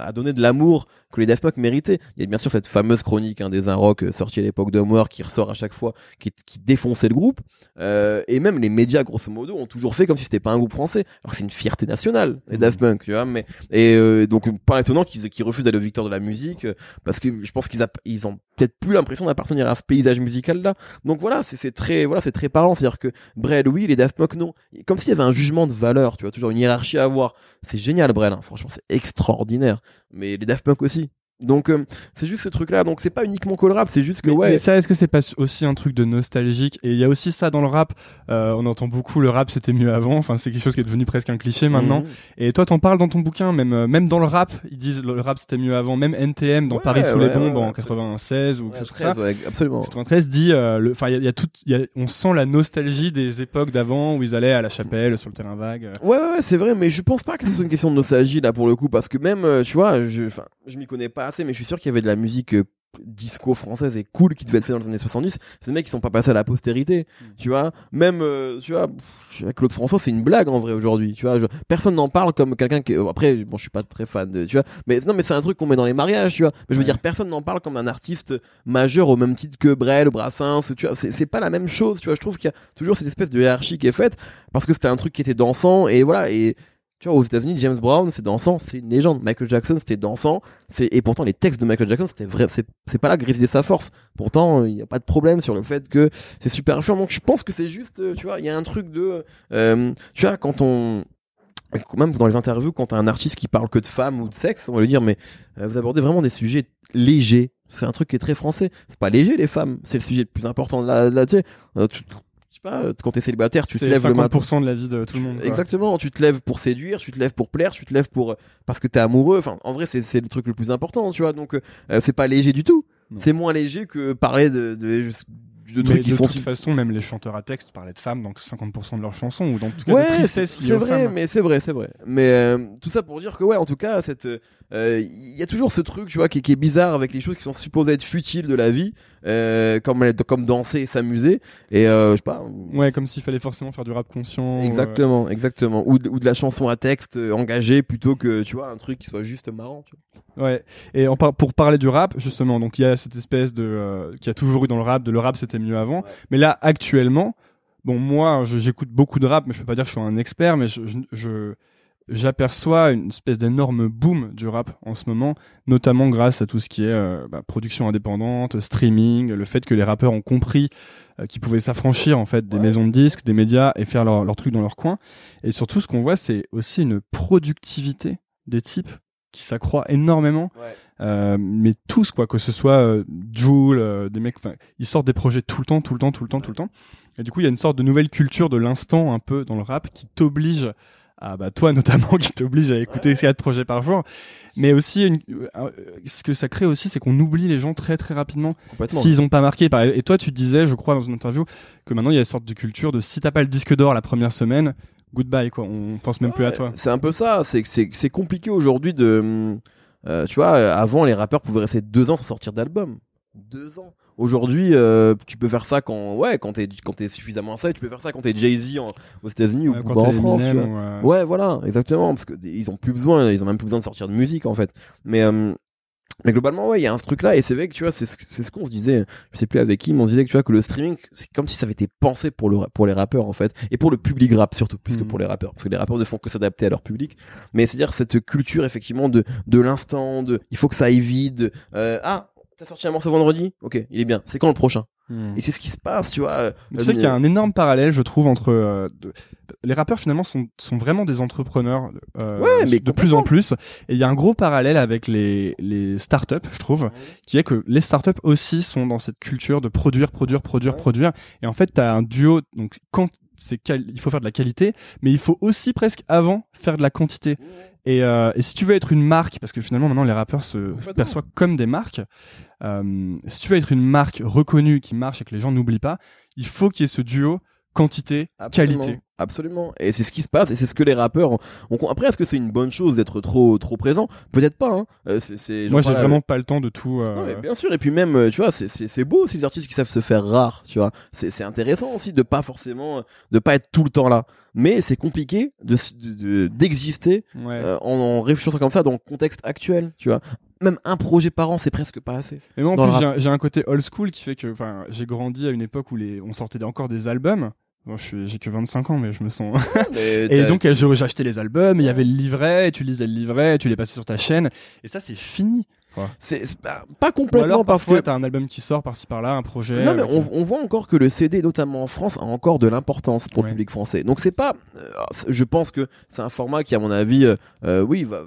à, donner de l'amour que les Daft Punk méritaient. Il y a bien sûr cette fameuse chronique hein, des un rock euh, sortie à l'époque de Moore qui ressort à chaque fois, qui, qui défonçait le groupe. Euh, et même les médias, grosso modo, ont toujours fait comme si c'était pas un groupe français. Alors que c'est une fierté nationale, les Daft mmh. Punk, tu vois. Mais et euh, donc pas étonnant qu'ils refusent d'aller au Victoire de la musique parce que je pense qu'ils ils ont peut-être plus l'impression d'appartenir à ce paysage musical là. Donc voilà, c'est très voilà, c'est très parlant, c'est-à-dire que Brel oui, les Daft Punk non. Comme s'il y avait un jugement de valeur, tu vois, toujours une hiérarchie à avoir. C'est génial Brel, hein. franchement, c'est extraordinaire. Mais les Daft Punk aussi. Donc euh, c'est juste ce truc là donc c'est pas uniquement que le rap c'est juste que ouais.
mais ça est-ce que c'est pas aussi un truc de nostalgique? Et il y a aussi ça dans le rap. Euh, on entend beaucoup le rap c'était mieux avant. Enfin c'est quelque chose qui est devenu presque un cliché maintenant. Mhm. et toi t'en parles dans ton bouquin même euh, même dans le rap ils disent le rap c'était mieux avant. Même NTM dans Paris sous les bombes en 96 ou quelque chose comme ça.
absolument.
93 dit enfin il y a, tout y a, on sent la nostalgie des époques d'avant où ils allaient à la chapelle sur le terrain vague.
Ouais ouais, c'est vrai mais je pense pas que ce soit une question de nostalgie là pour le coup parce que même tu vois je enfin je m'y connais pas assez, mais je suis sûr qu'il y avait de la musique euh, disco française et cool qui devait être fait dans les années 70 c'est des mecs qui sont pas passés à la postérité mm. tu vois. Même euh, tu vois Claude François c'est une blague en vrai aujourd'hui tu vois. Personne n'en parle comme quelqu'un qui après bon je suis pas très fan de tu vois. Mais non mais c'est un truc qu'on met dans les mariages tu vois. Mais je veux dire personne n'en parle comme un artiste majeur au même titre que Brel Brassens tu vois. C'est pas la même chose tu vois. Je trouve qu'il y a toujours cette espèce de hiérarchie qui est faite parce que c'était un truc qui était dansant et voilà et tu vois, aux États-Unis, James Brown, c'est dansant, c'est une légende. Michael Jackson, c'était dansant. C'est et pourtant les textes de Michael Jackson, c'était vrai. C'est c'est pas là que de sa force. Pourtant, il n'y a pas de problème sur le fait que c'est super influent. Donc je pense que c'est juste, euh, tu vois, il y a un truc de, euh, tu vois, quand on même dans les interviews, quand t'as un artiste qui parle que de femmes ou de sexe, on va lui dire mais euh, vous abordez vraiment des sujets légers. C'est un truc qui est très français. C'est pas léger les femmes, c'est le sujet le plus important de la, de la tu sais, pas, quand t'es célibataire, tu te lèves le matin.
de la vie de tout le monde.
Exactement, tu te lèves pour séduire, tu te lèves pour plaire, tu te lèves pour parce que t'es amoureux. Enfin, en vrai, c'est le truc le plus important, tu vois. Donc, euh, c'est pas léger du tout. C'est moins léger que parler de, de,
de trucs qui de toute façon, même les chanteurs à texte parlaient de femmes dans 50% de leurs chansons ou dans tout cas de tristesse
C'est vrai, mais c'est vrai, c'est vrai. Mais euh, tout ça pour dire que ouais, en tout cas, cette euh, il y a toujours ce truc, tu vois, qui, qui, est bizarre avec les choses qui sont supposées être futiles de la vie, euh, comme comme danser et s'amuser. Et euh, je sais pas.
Ouais, comme s'il fallait forcément faire du rap conscient.
Exactement, exactement. Ou de, ou de la chanson à texte engagée plutôt que tu vois un truc qui soit juste marrant. Tu
vois. Ouais. Et en pour parler du rap, justement, donc il y a cette espèce de euh, qui a toujours eu dans le rap, de le rap c'était mieux avant. Mais là, actuellement, bon moi, j'écoute beaucoup de rap, mais je peux pas dire que je suis un expert, mais je, je j'aperçois une espèce d'énorme boom du rap en ce moment, notamment grâce à tout ce qui est euh, bah, production indépendante, streaming, le fait que les rappeurs ont compris euh, qu'ils pouvaient s'affranchir en fait des maisons de disques, des médias et faire leur, leur truc dans leur coin. Et surtout, ce qu'on voit, c'est aussi une productivité des types qui s'accroît énormément. Euh, mais tous quoi, que ce soit euh, Joule, des mecs, ils sortent des projets tout le temps, tout le temps, tout le temps, tout le temps. Et du coup, il y a une sorte de nouvelle culture de l'instant un peu dans le rap qui t'oblige ah bah toi notamment qui t'oblige à écouter quatre projets par jour. Mais aussi une, euh, ce que ça crée aussi c'est qu'on oublie les gens très très rapidement s'ils ont pas marqué. Et toi tu disais je crois dans une interview que maintenant il y a une sorte de culture de si t'as pas le disque d'or la première semaine goodbye quoi. On pense même plus à toi
c'est un peu ça. C'est c'est compliqué aujourd'hui de euh, tu vois avant les rappeurs pouvaient rester deux ans sans sortir d'album. Deux ans Aujourd'hui, euh, tu peux faire ça quand, ouais, quand t'es quand t'es suffisamment ça, tu peux faire ça quand t'es Jay Z aux États-Unis ou en France. Euh, ouais, voilà, exactement, parce que ils ont plus besoin, ils ont même plus besoin de sortir de musique en fait. Mais euh, mais globalement, ouais, il y a un truc là, et c'est vrai que tu vois, c'est ce qu'on se disait. Je sais plus avec qui, mais on disait que tu vois que le streaming, c'est comme si ça avait été pensé pour le pour les rappeurs en fait, et pour le public rap surtout, plus que hmm. pour les rappeurs, parce que les rappeurs ne font que s'adapter à leur public. Mais c'est-à-dire cette culture effectivement de de l'instant, de il faut que ça aille vite. Euh, ah, T'as sorti un morceau vendredi? Ok, il est bien. C'est quand le prochain? Hmm. Et c'est ce qui se passe, tu vois.
Tu sais qu'il y a un énorme parallèle, je trouve, entre euh, les rappeurs finalement sont, sont vraiment des entrepreneurs euh, ouais, mais de plus en plus. Et il y a un gros parallèle avec les les startups, je trouve, qui est que les startups aussi sont dans cette culture de produire, produire, produire, produire. Et en fait, t'as un duo. Donc quand c'est il faut faire de la qualité, mais il faut aussi presque avant faire de la quantité. Et, euh, et, si tu veux être une marque, parce que finalement maintenant les rappeurs se perçoivent comme des marques, euh, si tu veux être une marque reconnue qui marche et que les gens n'oublient pas, il faut qu'il y ait ce duo quantité qualité.
Absolument. Et c'est ce qui se passe et c'est ce que les rappeurs ont. Après, est-ce que c'est une bonne chose d'être trop trop présent? Peut-être pas. Hein. Euh,
Moi, j'ai vraiment pas le temps de tout. euh,
non mais bien sûr et puis même euh, tu vois c'est beau aussi les artistes qui savent se faire rares tu vois c'est intéressant aussi de pas forcément de pas être tout le temps là mais c'est compliqué de s- de- de- d'exister
ouais.
euh, en, en réfléchissant comme ça dans le contexte actuel tu vois même un projet par an c'est presque pas assez
Mais moi, en plus,
le
j'ai un, j'ai un côté old school qui fait que, enfin, j'ai grandi à une époque où les, on sortait encore des albums. Bon, je suis, j'ai que 25 ans, mais je me sens. Et donc, j'ai acheté les albums, il y avait le livret, et tu lisais le livret, et tu les passais sur ta chaîne. Et ça, c'est fini.
c'est c'est pas, pas complètement
alors,
parce que
t'as un album qui sort par-ci par-là, un projet.
Non mais on, on voit encore que le CD, notamment en France, a encore de l'importance pour
Ouais.
le public français. Donc c'est pas, euh, je pense que c'est un format qui, à mon avis, euh, euh, oui, va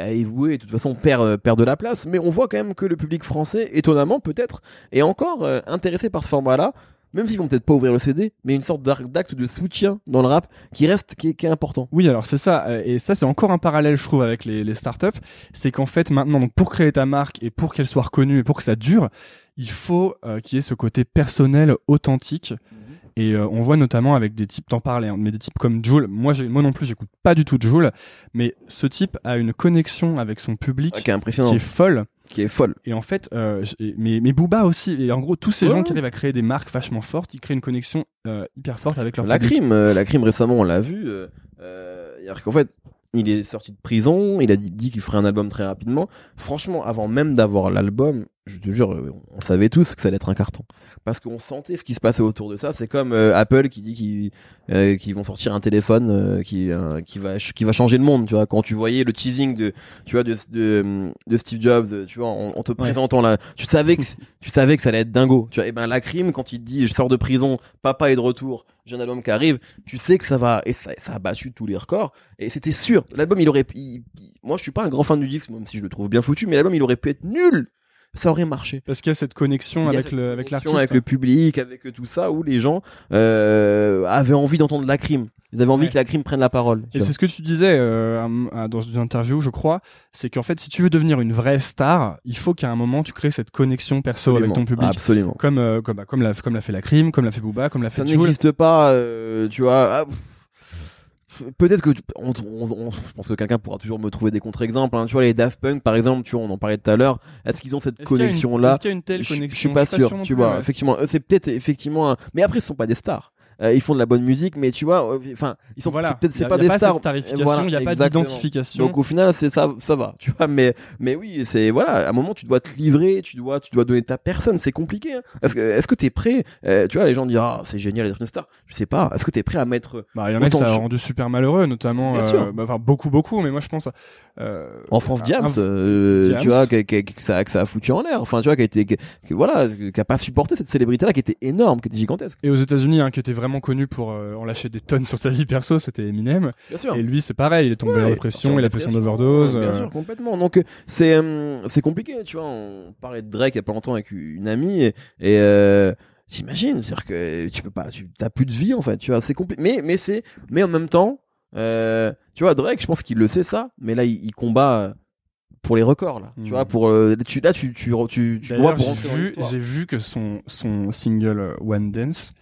a évolué, de toute façon perd euh, perd de la place. Mais on voit quand même que le public français, étonnamment peut-être, est encore intéressé par ce format-là. Même s'ils vont peut-être pas ouvrir le CD, mais une sorte d'acte de soutien dans le rap qui reste, qui est, qui est important.
Oui, alors c'est ça, euh, et ça c'est encore un parallèle, je trouve, avec les, les startups. C'est qu'en fait, maintenant, donc pour créer ta marque et pour qu'elle soit reconnue et pour que ça dure, il faut euh, qu'il y ait ce côté personnel, authentique. Et euh, on voit notamment avec des types, t'en parlais, hein, mais des types comme Joule. Moi, moi non plus, j'écoute pas du tout Joule, mais ce type a une connexion avec son public
Ah, qui est impressionnant,
qui est folle.
Qui est folle.
Et en fait, euh, mais, mais Booba aussi. Et en gros, tous ces
Ouais.
gens qui arrivent à créer des marques vachement fortes, ils créent une connexion euh, hyper forte avec leur
La
public.
crime, euh, la crime récemment, on l'a vu. Qu'en fait, il est sorti de prison, il a dit, dit qu'il ferait un album très rapidement. Franchement, avant même d'avoir l'album, je te jure, euh, on savait tous que ça allait être un carton. Parce qu'on sentait ce qui se passait autour de ça. C'est comme euh, Apple qui dit qu'ils euh, vont sortir un téléphone euh, qui euh, qui va qui va changer le monde. Tu vois, quand tu voyais le teasing de tu vois de de, de Steve Jobs, tu vois, en, en te présentant là, tu savais que tu savais que ça allait être dingo. Tu vois, et ben la crime quand il dit je sors de prison, papa est de retour, j'ai un album qui arrive, tu sais que ça va et ça, ça a battu tous les records et c'était sûr. L'album il aurait il- il- moi je suis pas un grand fan du disque même si je le trouve bien foutu mais l'album il aurait pu être nul. Ça aurait marché.
Parce qu'il y a cette connexion
a
avec
cette
le avec l'artiste.
avec le public, avec tout ça où les gens euh, avaient envie d'entendre la crime. Ils avaient envie
Ouais.
que la crime prenne la parole.
Et c'est ce que tu disais euh, dans une interview, je crois, c'est qu'en fait, si tu veux devenir une vraie star, il faut qu'à un moment tu crées cette connexion perso avec ton public,
Absolument.
comme euh, comme bah, comme l'a comme l'a fait la crime, comme l'a fait Booba, comme l'a
Ça
fait Jul.
n'existe pas, tu vois. ah, pff, Peut-être que on, on- on- je pense que quelqu'un pourra toujours me trouver des contre-exemples. Hein. Tu vois les Daft Punk par exemple, tu vois, on en parlait tout à l'heure. Est-ce qu'ils ont cette connexion là
Est-ce qu'il y a une telle
je, suis pas sûr, tu vois.
ouais.
Effectivement, eux, c'est peut-être effectivement. un- Mais après, ce sont pas des stars. Euh, ils font de la bonne musique, mais tu vois, euh, enfin, ils sont
Voilà.
peut-être c'est pas
y a
des
pas
stars.
starification,
Voilà,
il n'y a pas d'identification.
Donc au final, c'est ça, ça va, tu vois. Mais mais oui, c'est voilà, à un moment tu dois te livrer, tu dois tu dois donner ta personne, c'est compliqué. Hein. Est-ce que est-ce que t'es prêt euh, Tu vois, les gens disent ah c'est génial d'être une star. Je sais pas. Est-ce que t'es prêt à mettre
Bah, il y en a
Autant
ça a rendu super malheureux, notamment, euh, bah, enfin, beaucoup, beaucoup, mais moi je pense,
en France Diams, tu vois, que, que- que ça que ça a foutu en l'air. Enfin, tu vois, qui a été voilà, qui a pas supporté cette célébrité là, qui était énorme, qui était gigantesque.
Et aux États-Unis, hein, qui était vraiment connu pour euh, en lâcher des tonnes sur sa vie perso, c'était Eminem.
Bien sûr.
Et lui, c'est pareil, il est tombé en
Ouais,
dépression,
en
il a fait son
dépression,
overdose.
Bien
euh,
sûr, complètement. Donc euh, c'est euh, c'est compliqué, tu vois. On parlait de Drake il y a pas longtemps avec une amie et, et j'imagine, c'est-à-dire que tu peux pas, tu t'as plus de vie en fait, tu vois. C'est compliqué, mais mais c'est mais en même temps, euh, tu vois, Drake, je pense qu'il le sait ça, mais là il, il combat pour les records là,
Mm.
tu vois, pour euh, tu là tu tu tu, tu
D'ailleurs,
pour
j'ai vu, j'ai vu que son, son single One Dance,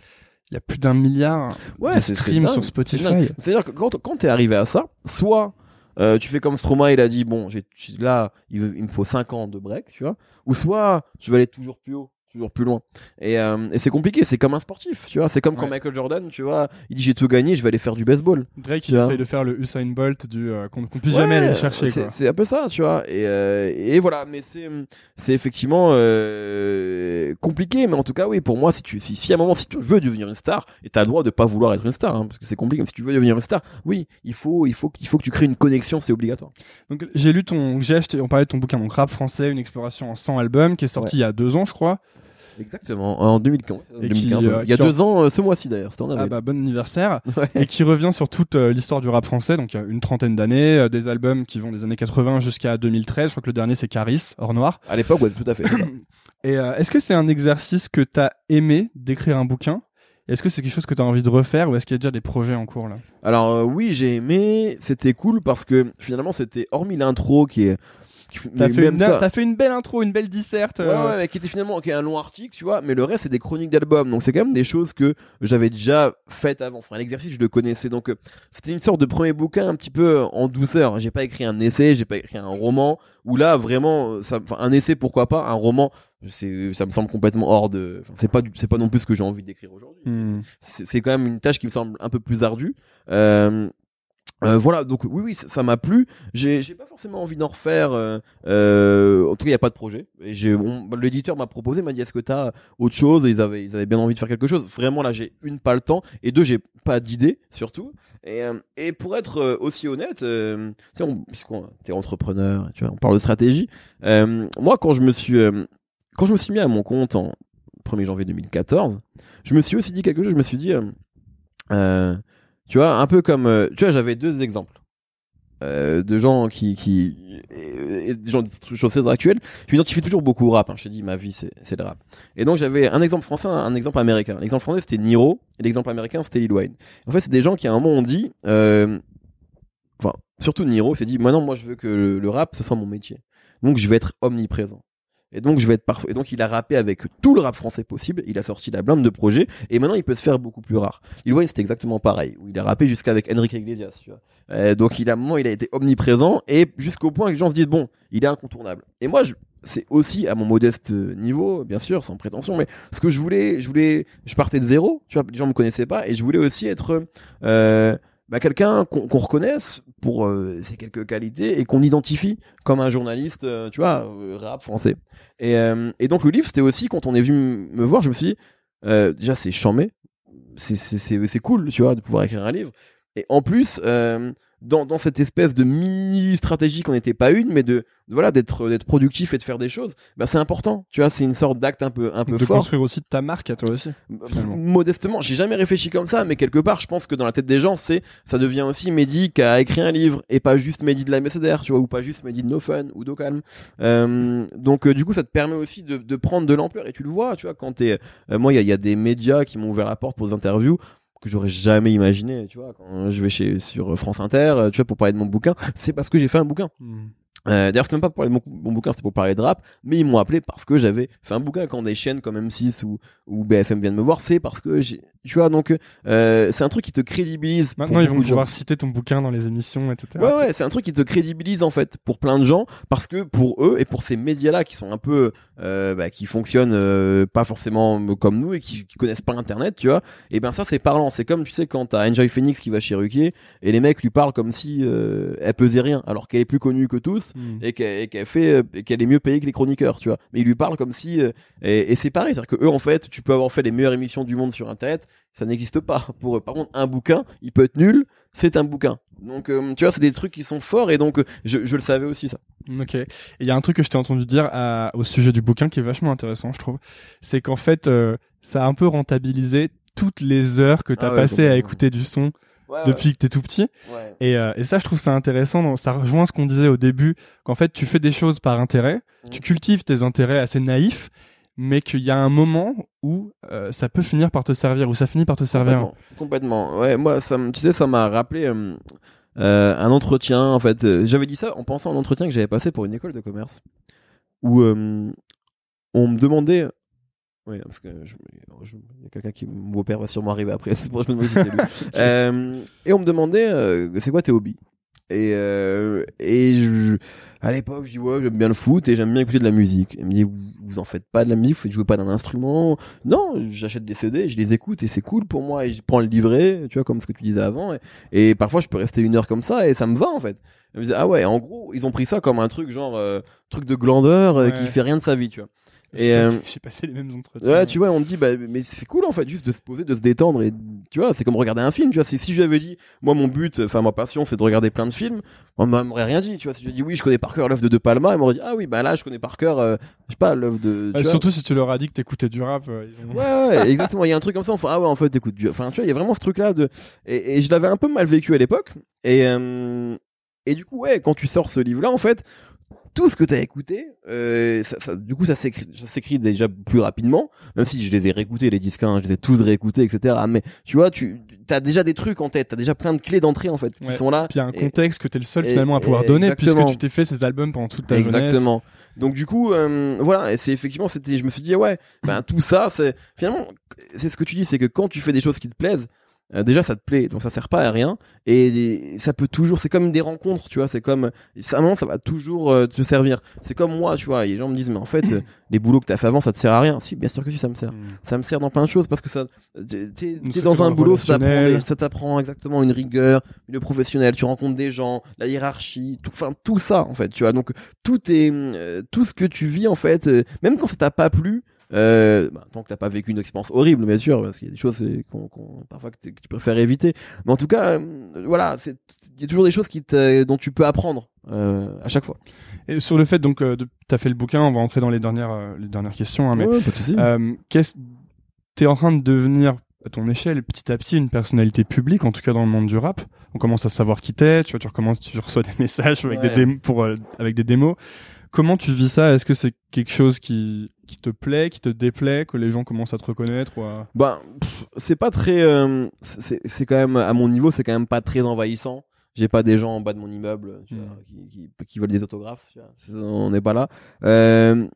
il y a plus d'un milliard
Ouais,
de streams sur Spotify.
C'est-à-dire que quand, quand t'es arrivé à ça, soit euh, tu fais comme Stromae, il a dit, bon, j'ai là, il me faut 5 ans de break, tu vois, ou soit tu vas aller toujours plus haut, toujours plus loin. Et, euh, et c'est compliqué, c'est comme un sportif, tu vois, c'est comme quand
Ouais.
Michael Jordan, tu vois, il dit j'ai tout gagné, je vais aller faire du baseball.
Drake, il
vois.
essaye de faire le Usain Bolt du euh, qu'on qu'on puisse
Ouais,
jamais aller le chercher.
c'est- un peu ça, tu vois. Et, euh, et voilà, mais c'est effectivement compliqué, mais en tout cas, oui, pour moi, si tu si, si à un moment, si tu veux devenir une star, et t'as le droit de pas vouloir être une star, hein, parce que c'est compliqué. Mais si tu veux devenir une star, oui, il faut il faut il faut que tu crées une connexion, c'est obligatoire.
Donc j'ai lu ton, j'ai acheté, on parlait de ton bouquin, donc rap français, une exploration en 100 albums, qui est sorti il y a deux ans, je crois.
Exactement. En 2015.
Et qui,
2015,
euh,
il y a deux ans, euh, ce mois-ci d'ailleurs, c'était en
Ah
avril.
bah bon anniversaire.
Ouais.
et qui revient sur toute euh, l'histoire du rap français, donc il y a une trentaine d'années, euh, des albums qui vont des années 80 jusqu'à 2013. Je crois que le dernier c'est Caris, hors noir.
À l'époque, ouais, tout à fait. c'est ça.
Et euh, est-ce que c'est un exercice que t'as aimé d'écrire un bouquin? Est-ce que c'est quelque chose que t'as envie de refaire ou est-ce qu'il y a déjà des projets en cours là?
Alors euh, oui, j'ai aimé, c'était cool parce que finalement c'était hormis l'intro qui est
T'as fait,
ça-
fait une belle intro, une belle disserte.
Ouais,
euh,
ouais, mais qui était finalement qui est un long article, tu vois, mais le reste c'est des chroniques d'albums, donc c'est quand même des choses que j'avais déjà faites avant. Enfin, l'exercice je le connaissais, donc euh, c'était une sorte de premier bouquin un petit peu euh, en douceur. J'ai pas écrit un essai, j'ai pas écrit un roman, où là vraiment, euh, ça, enfin, un essai pourquoi pas, un roman, c'est, ça me semble complètement hors de, c'est pas, c'est pas non plus ce que j'ai envie d'écrire aujourd'hui.
hmm.
C'est c'est quand même une tâche qui me semble un peu plus ardue. Euh, euh, voilà, donc oui, oui, ça m'a plu. J'ai, pas forcément envie d'en refaire. euh, euh, en tout cas, il y a pas de projet. L'éditeur m'a proposé, m'a dit est-ce que t'as autre chose? Et ils avaient, ils avaient bien envie de faire quelque chose. Vraiment, là, j'ai une pas le temps et deux, j'ai pas d'idée surtout. Et, et pour être aussi honnête, euh, puisqu'on t'es entrepreneur, tu vois, on parle de stratégie. Moi, quand je me suis, quand je me suis mis à mon compte en 1er janvier 2014, je me suis aussi dit quelque chose. Je me suis dit, tu vois, un peu comme, euh, tu vois, j'avais deux exemples euh, de gens qui, qui, et, et des gens de choses très actuelles. Je m'identifie toujours beaucoup au rap. Hein. Je t'ai dit, ma vie, c'est, c'est le rap. Et donc, j'avais un exemple français, un exemple américain. L'exemple français, c'était Niro, et l'exemple américain, c'était Lil Wayne. En fait, c'est des gens qui, à un moment, ont dit, euh, enfin, surtout Niro, s'est dit, maintenant, moi, je veux que le rap, ce soit mon métier. Donc, je vais être omniprésent. Et donc, je vais être partout. Et donc, il a rappé avec tout le rap français possible. Il a sorti la blinde de projets. Et maintenant, il peut se faire beaucoup plus rare. Lil Wayne, c'était exactement pareil. Il a rappé jusqu'avec Enrique Iglesias, tu vois. Euh, donc, il a, un moment, il a été omniprésent. Et jusqu'au point que les gens se disent, bon, il est incontournable. Et moi, je, c'est aussi à mon modeste niveau, bien sûr, sans prétention, mais ce que je voulais, je voulais, je partais de zéro, tu vois, les gens me connaissaient pas, et je voulais aussi être, euh, bah, quelqu'un qu'on qu'on reconnaisse pour euh, ses quelques qualités et qu'on identifie comme un journaliste, euh, tu vois, euh, rap français. Et, euh, et donc le livre, c'était aussi quand on est venu me voir, je me suis dit, euh, déjà c'est chambé, c'est cool, tu vois, de pouvoir écrire un livre. Et en plus, dans dans cette espèce de mini stratégie qu'on n'était pas une, mais de, de voilà d'être d'être productif et de faire des choses, bah c'est important, tu vois, c'est une sorte d'acte un peu un peu
de
fort.
construire aussi ta marque à toi aussi. finalement.
Modestement, j'ai jamais réfléchi comme ça, mais quelque part, je pense que dans la tête des gens, c'est ça devient aussi Mehdi qui a écrit un livre et pas juste Mehdi de la Messenger, tu vois, ou pas juste Mehdi de No Fun ou d'Ocalm. Euh, donc euh, du coup, ça te permet aussi de, de prendre de l'ampleur et tu le vois, tu vois, quand t'es, euh, moi, il y a, y a des médias qui m'ont ouvert la porte pour des interviews que j'aurais jamais imaginé, tu vois, quand je vais chez sur France Inter, euh, tu vois, pour parler de mon bouquin, c'est parce que j'ai fait un bouquin.
Hmm.
Euh, D'ailleurs, c'était même pas pour parler de mon, mon bouquin, c'était pour parler de rap, mais ils m'ont appelé parce que j'avais fait un bouquin quand des chaînes comme M6 ou, ou BFM viennent me voir, c'est parce que j'ai, tu vois, donc euh, c'est un truc qui te crédibilise.
Maintenant, ils vont pouvoir citer ton bouquin dans les émissions, etc.
Ouais, ouais, c'est un truc qui te crédibilise en fait pour plein de gens parce que pour eux et pour ces médias-là qui sont un peu, euh, bah, qui fonctionnent euh, pas forcément comme nous et qui, qui connaissent pas Internet, tu vois. Et ben ça c'est parlant. C'est comme tu sais quand t'as Enjoy Phoenix qui va chez Ruquier et les mecs lui parlent comme si euh, elle pesait rien alors qu'elle est plus connue que tous
Hmm.
et qu'elle qu'elle fait qu'elle est mieux payée que les chroniqueurs, tu vois. Mais il lui parle comme si euh, et, et c'est pareil, c'est-à-dire que eux en fait, tu peux avoir fait les meilleures émissions du monde sur internet, ça n'existe pas. Pour eux. par contre, un bouquin, il peut être nul, c'est un bouquin. Donc euh, tu vois, c'est des trucs qui sont forts et donc euh, je, je le savais aussi ça.
Ok. Et il y a un truc que je t'ai entendu dire à- au sujet du bouquin qui est vachement intéressant, je trouve. C'est qu'en fait, euh, ça a un peu rentabilisé toutes les heures que t'as
Ah ouais,
passées à écouter du son depuis que t'es tout petit.
Ouais.
Et, euh, et ça, je trouve ça intéressant. donc Ça rejoint ce qu'on disait au début, qu'en fait, tu fais des choses par intérêt,
Mhm.
tu cultives tes intérêts assez naïfs, mais qu'il y a un moment où euh, ça peut finir par te servir, où ça finit par te servir.
Complètement. Complètement. Ouais, moi, ça, tu sais, ça m'a rappelé euh, euh, un entretien. En fait, j'avais dit ça en pensant à un entretien que j'avais passé pour une école de commerce, où on me demandait. Oui, parce que je- je- il y a quelqu'un qui mon beau-père va sûrement arriver après. C'est pour je me et on me demandait, c'est quoi tes hobbies? Et euh, et je, à l'époque, je dis ouais, j'aime bien le foot et j'aime bien écouter de la musique. Il me dit vous, vous en faites pas de la musique, vous faites jouer pas d'un instrument. Non, j'achète des CD, je les écoute et c'est cool pour moi et je prends le livret, tu vois comme ce que tu disais avant. Et, et parfois, je peux rester une heure comme ça et ça me va en fait. Elle me disait, ah ouais, en gros, ils ont pris ça comme un truc genre euh, truc de glandeur euh,
Ouais.
qui fait rien de sa vie, tu vois.
J'ai
Et,
passé,
euh,
j'ai passé les mêmes entretiens.
Ouais, tu vois, on te dit, bah, mais c'est cool en fait, juste de se poser, de se détendre et tu vois, c'est comme regarder un film, tu vois. Si je lui avais dit, moi, mon but, enfin, ma passion, c'est de regarder plein de films, on m'aurait rien dit, tu vois. Si je dit, oui, je connais par cœur l'œuvre de De Palma, il m'aurait dit, ah oui, bah là, je connais par cœur, euh, je sais pas, l'œuvre de. vois.
surtout si tu leur as dit que t'écoutais du rap. euh, ils ont...
Ouais, ouais, exactement. Il y a un truc comme ça. Enfin, ah ouais, en fait, écoute, Dieu. Enfin, tu vois, il y a vraiment ce truc-là de. Et, et je l'avais un peu mal vécu à l'époque. Et euh, et du coup, ouais, quand tu sors ce livre-là, en fait, tout ce que t'as écouté, euh, ça, ça- du coup, ça s'écrit, déjà plus rapidement. Même si je les ai réécoutés les disques, hein, je les ai tous réécoutés, etc. Mais tu vois, tu t'as déjà des trucs en tête, t'as déjà plein de clés d'entrée en fait qui
Ouais.
sont là.
Puis il y a un
Et-
contexte que t'es le seul
et-
finalement à pouvoir
et-
donner
exactement.
puisque tu t'es fait ces albums pendant toute ta jeunesse.
Exactement. Donc du coup, euh, voilà, et c'est effectivement, c'était, je me suis dit ouais, ben tout ça, c'est finalement, c'est ce que tu dis, c'est que quand tu fais des choses qui te plaisent, euh, déjà ça te plaît, donc ça sert pas à rien, et ça peut toujours, c'est comme des rencontres, tu vois, c'est comme, ça, ça va toujours euh, te servir. C'est comme moi, tu vois, et les gens me disent mais en fait, euh, les boulots que t'as fait avant, ça te sert à rien. Si, bien sûr que si, ça me sert.
Mm.
Ça me sert dans plein de choses parce que ça, t'es, t'es-
Une
t'es dans un boulot, ça t'apprend, des- ça t'apprend exactement une rigueur, le professionnel, tu rencontres des gens, la hiérarchie, tout, enfin tout ça en fait, tu vois. Donc tout est, tout ce que tu vis en fait, même quand ça t'a pas plu. Euh, bah, tant que t'as pas vécu une expérience horrible, bien sûr, parce qu'il y a des choses qu'on, parfois que, tu préfères éviter. Mais en tout cas, euh, voilà, il y a toujours des choses qui dont tu peux apprendre euh, à chaque fois.
Et sur le fait donc de, t'as fait le bouquin, on va entrer dans les dernières les dernières questions. hein, mais
Ouais,
qu'est-ce t'es en train de devenir à ton échelle petit à petit une personnalité publique en tout cas dans le monde du rap? On commence à savoir qui t'es tu vois tu recommences tu reçois des messages avec
Ouais.
des démos pour euh, avec des démos comment tu vis ça? Est-ce que c'est quelque chose qui qui te plaît qui te déplaît que les gens commencent à te reconnaître ou à...
Ben, c'est pas très. euh, c'est quand même à mon niveau, c'est quand même pas très envahissant. J'ai pas des gens en bas de mon immeuble tu
Mm.
vois, qui, qui, qui veulent des autographes. tu vois. C'est- On n'est pas là. Euh,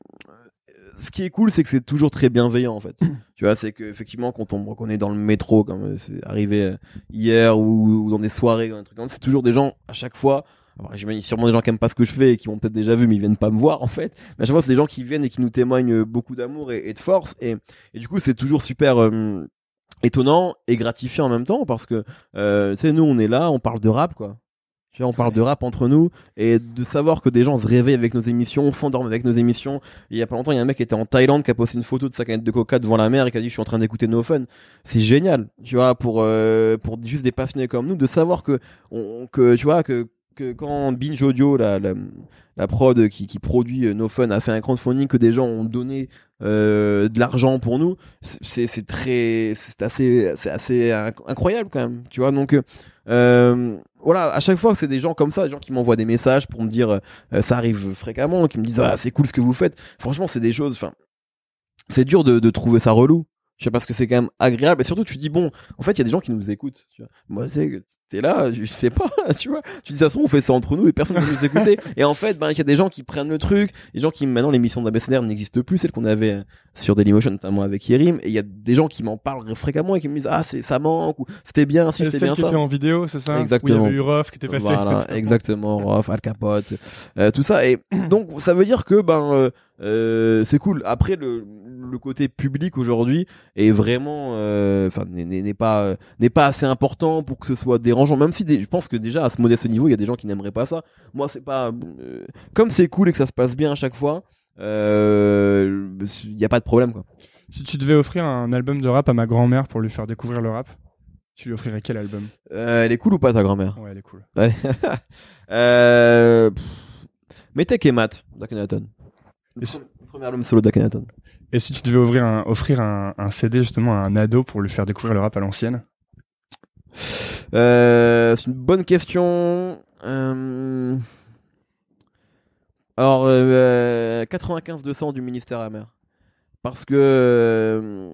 ce qui est cool, c'est que c'est toujours très bienveillant en fait. tu vois, c'est que effectivement quand on me reconnaît dans le métro, comme c'est arrivé euh, hier, ou, ou dans des soirées, un truc c'est toujours des gens à chaque fois. Alors, j'imagine sûrement des gens qui aiment pas ce que je fais et qui m'ont peut-être déjà vu, mais ils viennent pas me voir en fait. Mais à chaque fois, c'est des gens qui viennent et qui nous témoignent beaucoup d'amour et, et de force. Et, et du coup, c'est toujours super euh, étonnant et gratifiant en même temps parce que, euh, tu sais, nous, on est là, on parle de rap, quoi. Tu vois, on parle de rap entre nous et de savoir que des gens se réveillent avec nos émissions, s'endorment avec nos émissions. Il y a pas longtemps, il y a un mec qui était en Thaïlande qui a posté une photo de sa canette de coca devant la mer et qui a dit je suis en train d'écouter No Fun. C'est génial, tu vois, pour euh, pour juste des passionnés comme nous de savoir que on, que tu vois que que quand Binge Audio la la, prod qui qui produit euh, No Fun a fait un crowdfunding que des gens ont donné euh, de l'argent pour nous, c'est très c'est assez c'est assez inc- incroyable quand même, tu vois. Donc euh, voilà, à chaque fois que c'est des gens comme ça, des gens qui m'envoient des messages pour me dire, ça arrive fréquemment, qui me disent ah c'est cool ce que vous faites. Franchement, c'est des choses. Enfin, c'est dur de, de trouver ça relou. Je sais pas parce que c'est quand même agréable et surtout tu dis bon, en fait il y a des gens qui nous écoutent. Tu vois. Moi c'est t'es là, je sais pas, tu vois. Tu dis ça se trouve, on fait ça entre nous et personne ne veut nous écouter. Et en fait, ben il y a des gens qui prennent le truc, des gens qui maintenant l'émission d'ABCDR n'existe plus, celle qu'on avait euh, sur Dailymotion notamment avec Yerim. Et il y a des gens qui m'en parlent fréquemment et qui me disent ah c'est ça manque ou c'était bien, si c'était
celle
bien
qui
ça.
était en vidéo c'est ça?
Exactement.
où il y avait eu Ruff qui était passé
Voilà, exactement, Rof, Al Capote, euh, tout ça. Et donc, ça veut dire que ben euh, euh, c'est cool. Après, le, le côté public aujourd'hui est vraiment, euh, enfin, n'est- pas n'est pas assez important pour que ce soit dérangeant. Même si des- je pense que déjà à ce modeste niveau, il y a des gens qui n'aimeraient pas ça. Moi, c'est pas euh, comme c'est cool et que ça se passe bien à chaque fois. Il y a pas de problème quoi.
si tu devais offrir un album de rap à ma grand-mère pour lui faire découvrir le rap tu lui offrirais quel album?
Euh, elle est cool ou pas ta grand-mère?
Ouais elle est cool
Allez. euh, pff, Mettez Kemat d'Akhenaton. Le
si-
premier album solo d'Akhenaton.
Et si tu devais ouvrir un, offrir un, un CD justement à un ado pour lui faire découvrir le rap à l'ancienne?
Euh, c'est une bonne question. Euh... Alors, euh, 95-200 du ministère amer. Parce que euh,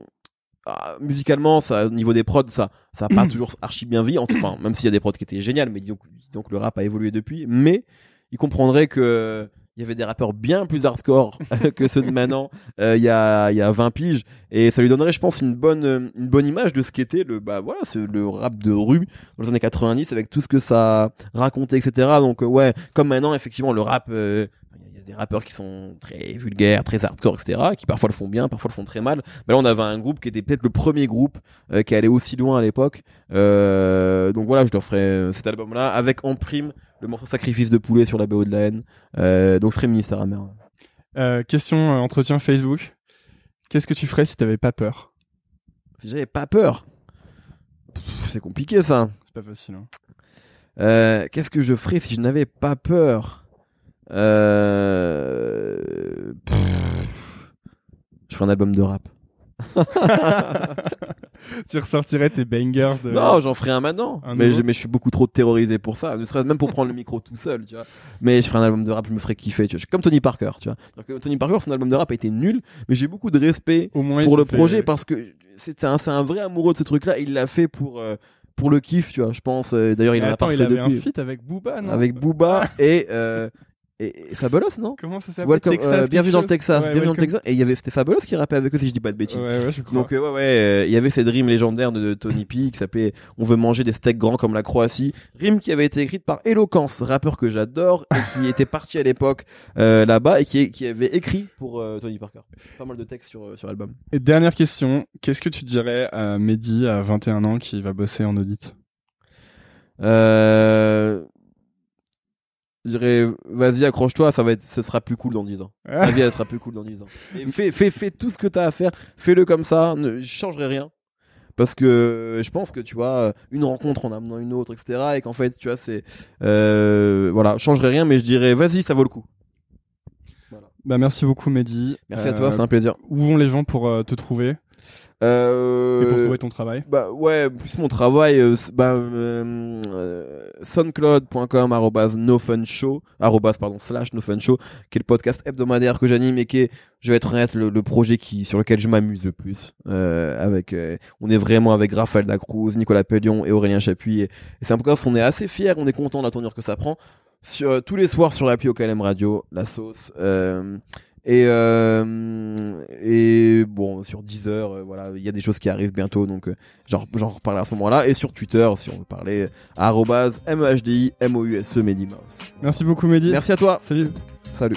ah, musicalement, ça, au niveau des prods, ça, ça a pas toujours archi bien vie. Enfin, même s'il y a des prods qui étaient géniales, mais disons que le rap a évolué depuis. Mais il comprendrait que il y avait des rappeurs bien plus hardcore que ceux de maintenant euh, il y a y a 20 piges et ça lui donnerait je pense une bonne euh, une bonne image de ce qu'était le bah voilà ce, le rap de rue dans les années 90 avec tout ce que ça racontait etc donc euh, ouais comme maintenant effectivement le rap euh, il y a des rappeurs qui sont très vulgaires, très hardcore, etc., qui parfois le font bien, parfois le font très mal. Mais là, on avait un groupe qui était peut-être le premier groupe euh, qui allait aussi loin à l'époque. Donc voilà, je leur ferai cet album-là avec en prime le morceau Sacrifice de poulet sur la BO de la haine. Euh, donc serait Ministère amer.
Euh, question euh, entretien Facebook. Qu'est-ce que tu ferais si t'avais pas peur?
Si j'avais pas peur, c'est compliqué ça.
C'est pas facile. Hein.
Euh, Qu'est-ce que je ferais si je n'avais pas peur? Euh... Je ferais un album de rap.
tu ressortirais tes bangers de.
Non, j'en ferai un maintenant.
Un
mais, je, mais je suis beaucoup trop terrorisé pour ça. Ne serait-ce même pour prendre le micro tout seul, tu vois. Mais je ferai un album de rap, je me ferai kiffer, tu vois. Je suis comme Tony Parker, tu vois. Que Tony Parker, son album de rap a été nul, mais j'ai beaucoup de respect
Au moins,
pour le
fait-
projet parce que c'est un, un vrai amoureux de ce truc-là. Il l'a fait pour, euh, pour le kiff, tu vois, je pense. D'ailleurs, il en a
attends,
pas
il
fait
avait un
depuis.
feat avec Booba, non?
Avec Booba et, euh, et, et Fabulous, non
Comment ça s'appelle
Welcome,
Texas,
euh, bienvenue dans le Texas,
Ouais,
bienvenue dans le. Texas. Et il y avait, c'était Fabulous qui rappait avec eux, si je dis pas de bêtises.
Ouais, ouais, je crois.
Donc euh, ouais ouais, euh, il y avait cette rime légendaire de, de Tony P qui s'appelait On veut manger des steaks grands comme la Croatie, rime qui avait été écrite par Eloquence, rappeur que j'adore et qui était parti à l'époque euh, là-bas et qui, qui avait écrit pour euh, Tony Parker. Pas mal de textes sur euh, sur l'album.
Et dernière question, qu'est-ce que tu dirais à Mehdi à 21 ans qui va bosser en audit?
Euh je dirais vas-y accroche-toi, ça va être ce sera plus cool dans 10 ans. Ta vie elle sera plus cool dans 10 ans. Et fais fais fais tout ce que t'as à faire, fais-le comme ça, ne changerai rien. Parce que je pense que tu vois une rencontre en amenant une autre, etc. Et qu'en fait tu vois c'est euh, voilà, changerai rien, mais je dirais vas-y ça vaut le coup.
Bah merci beaucoup Mehdi.
Merci à
Euh,
toi, c'est un plaisir.
Où vont les gens pour euh, te trouver?
Euh,
et pour trouver ton travail
Bah ouais, plus mon travail, euh, bah, euh, euh, soundcloud.com nofunshow, pardon, slash nofunshow, qui est le podcast hebdomadaire que j'anime et qui est, je vais être honnête, le, le projet qui, sur lequel je m'amuse le plus. Euh, avec, on est vraiment avec Raphaël Dacruz, Nicolas Pellion et Aurélien Chapuis. Et, et c'est un podcast, on est assez fiers, on est content de la tournure que ça prend. Sur, tous les soirs sur l'appli OKLM Radio, la sauce. Et euh, et bon sur Deezer euh, voilà il y a des choses qui arrivent bientôt donc euh, j'en reparlerai à ce moment-là et sur Twitter si on veut parler arrobase mouse Mehdi Mouse
Merci beaucoup Mehdi.
merci à toi
Salut.
salut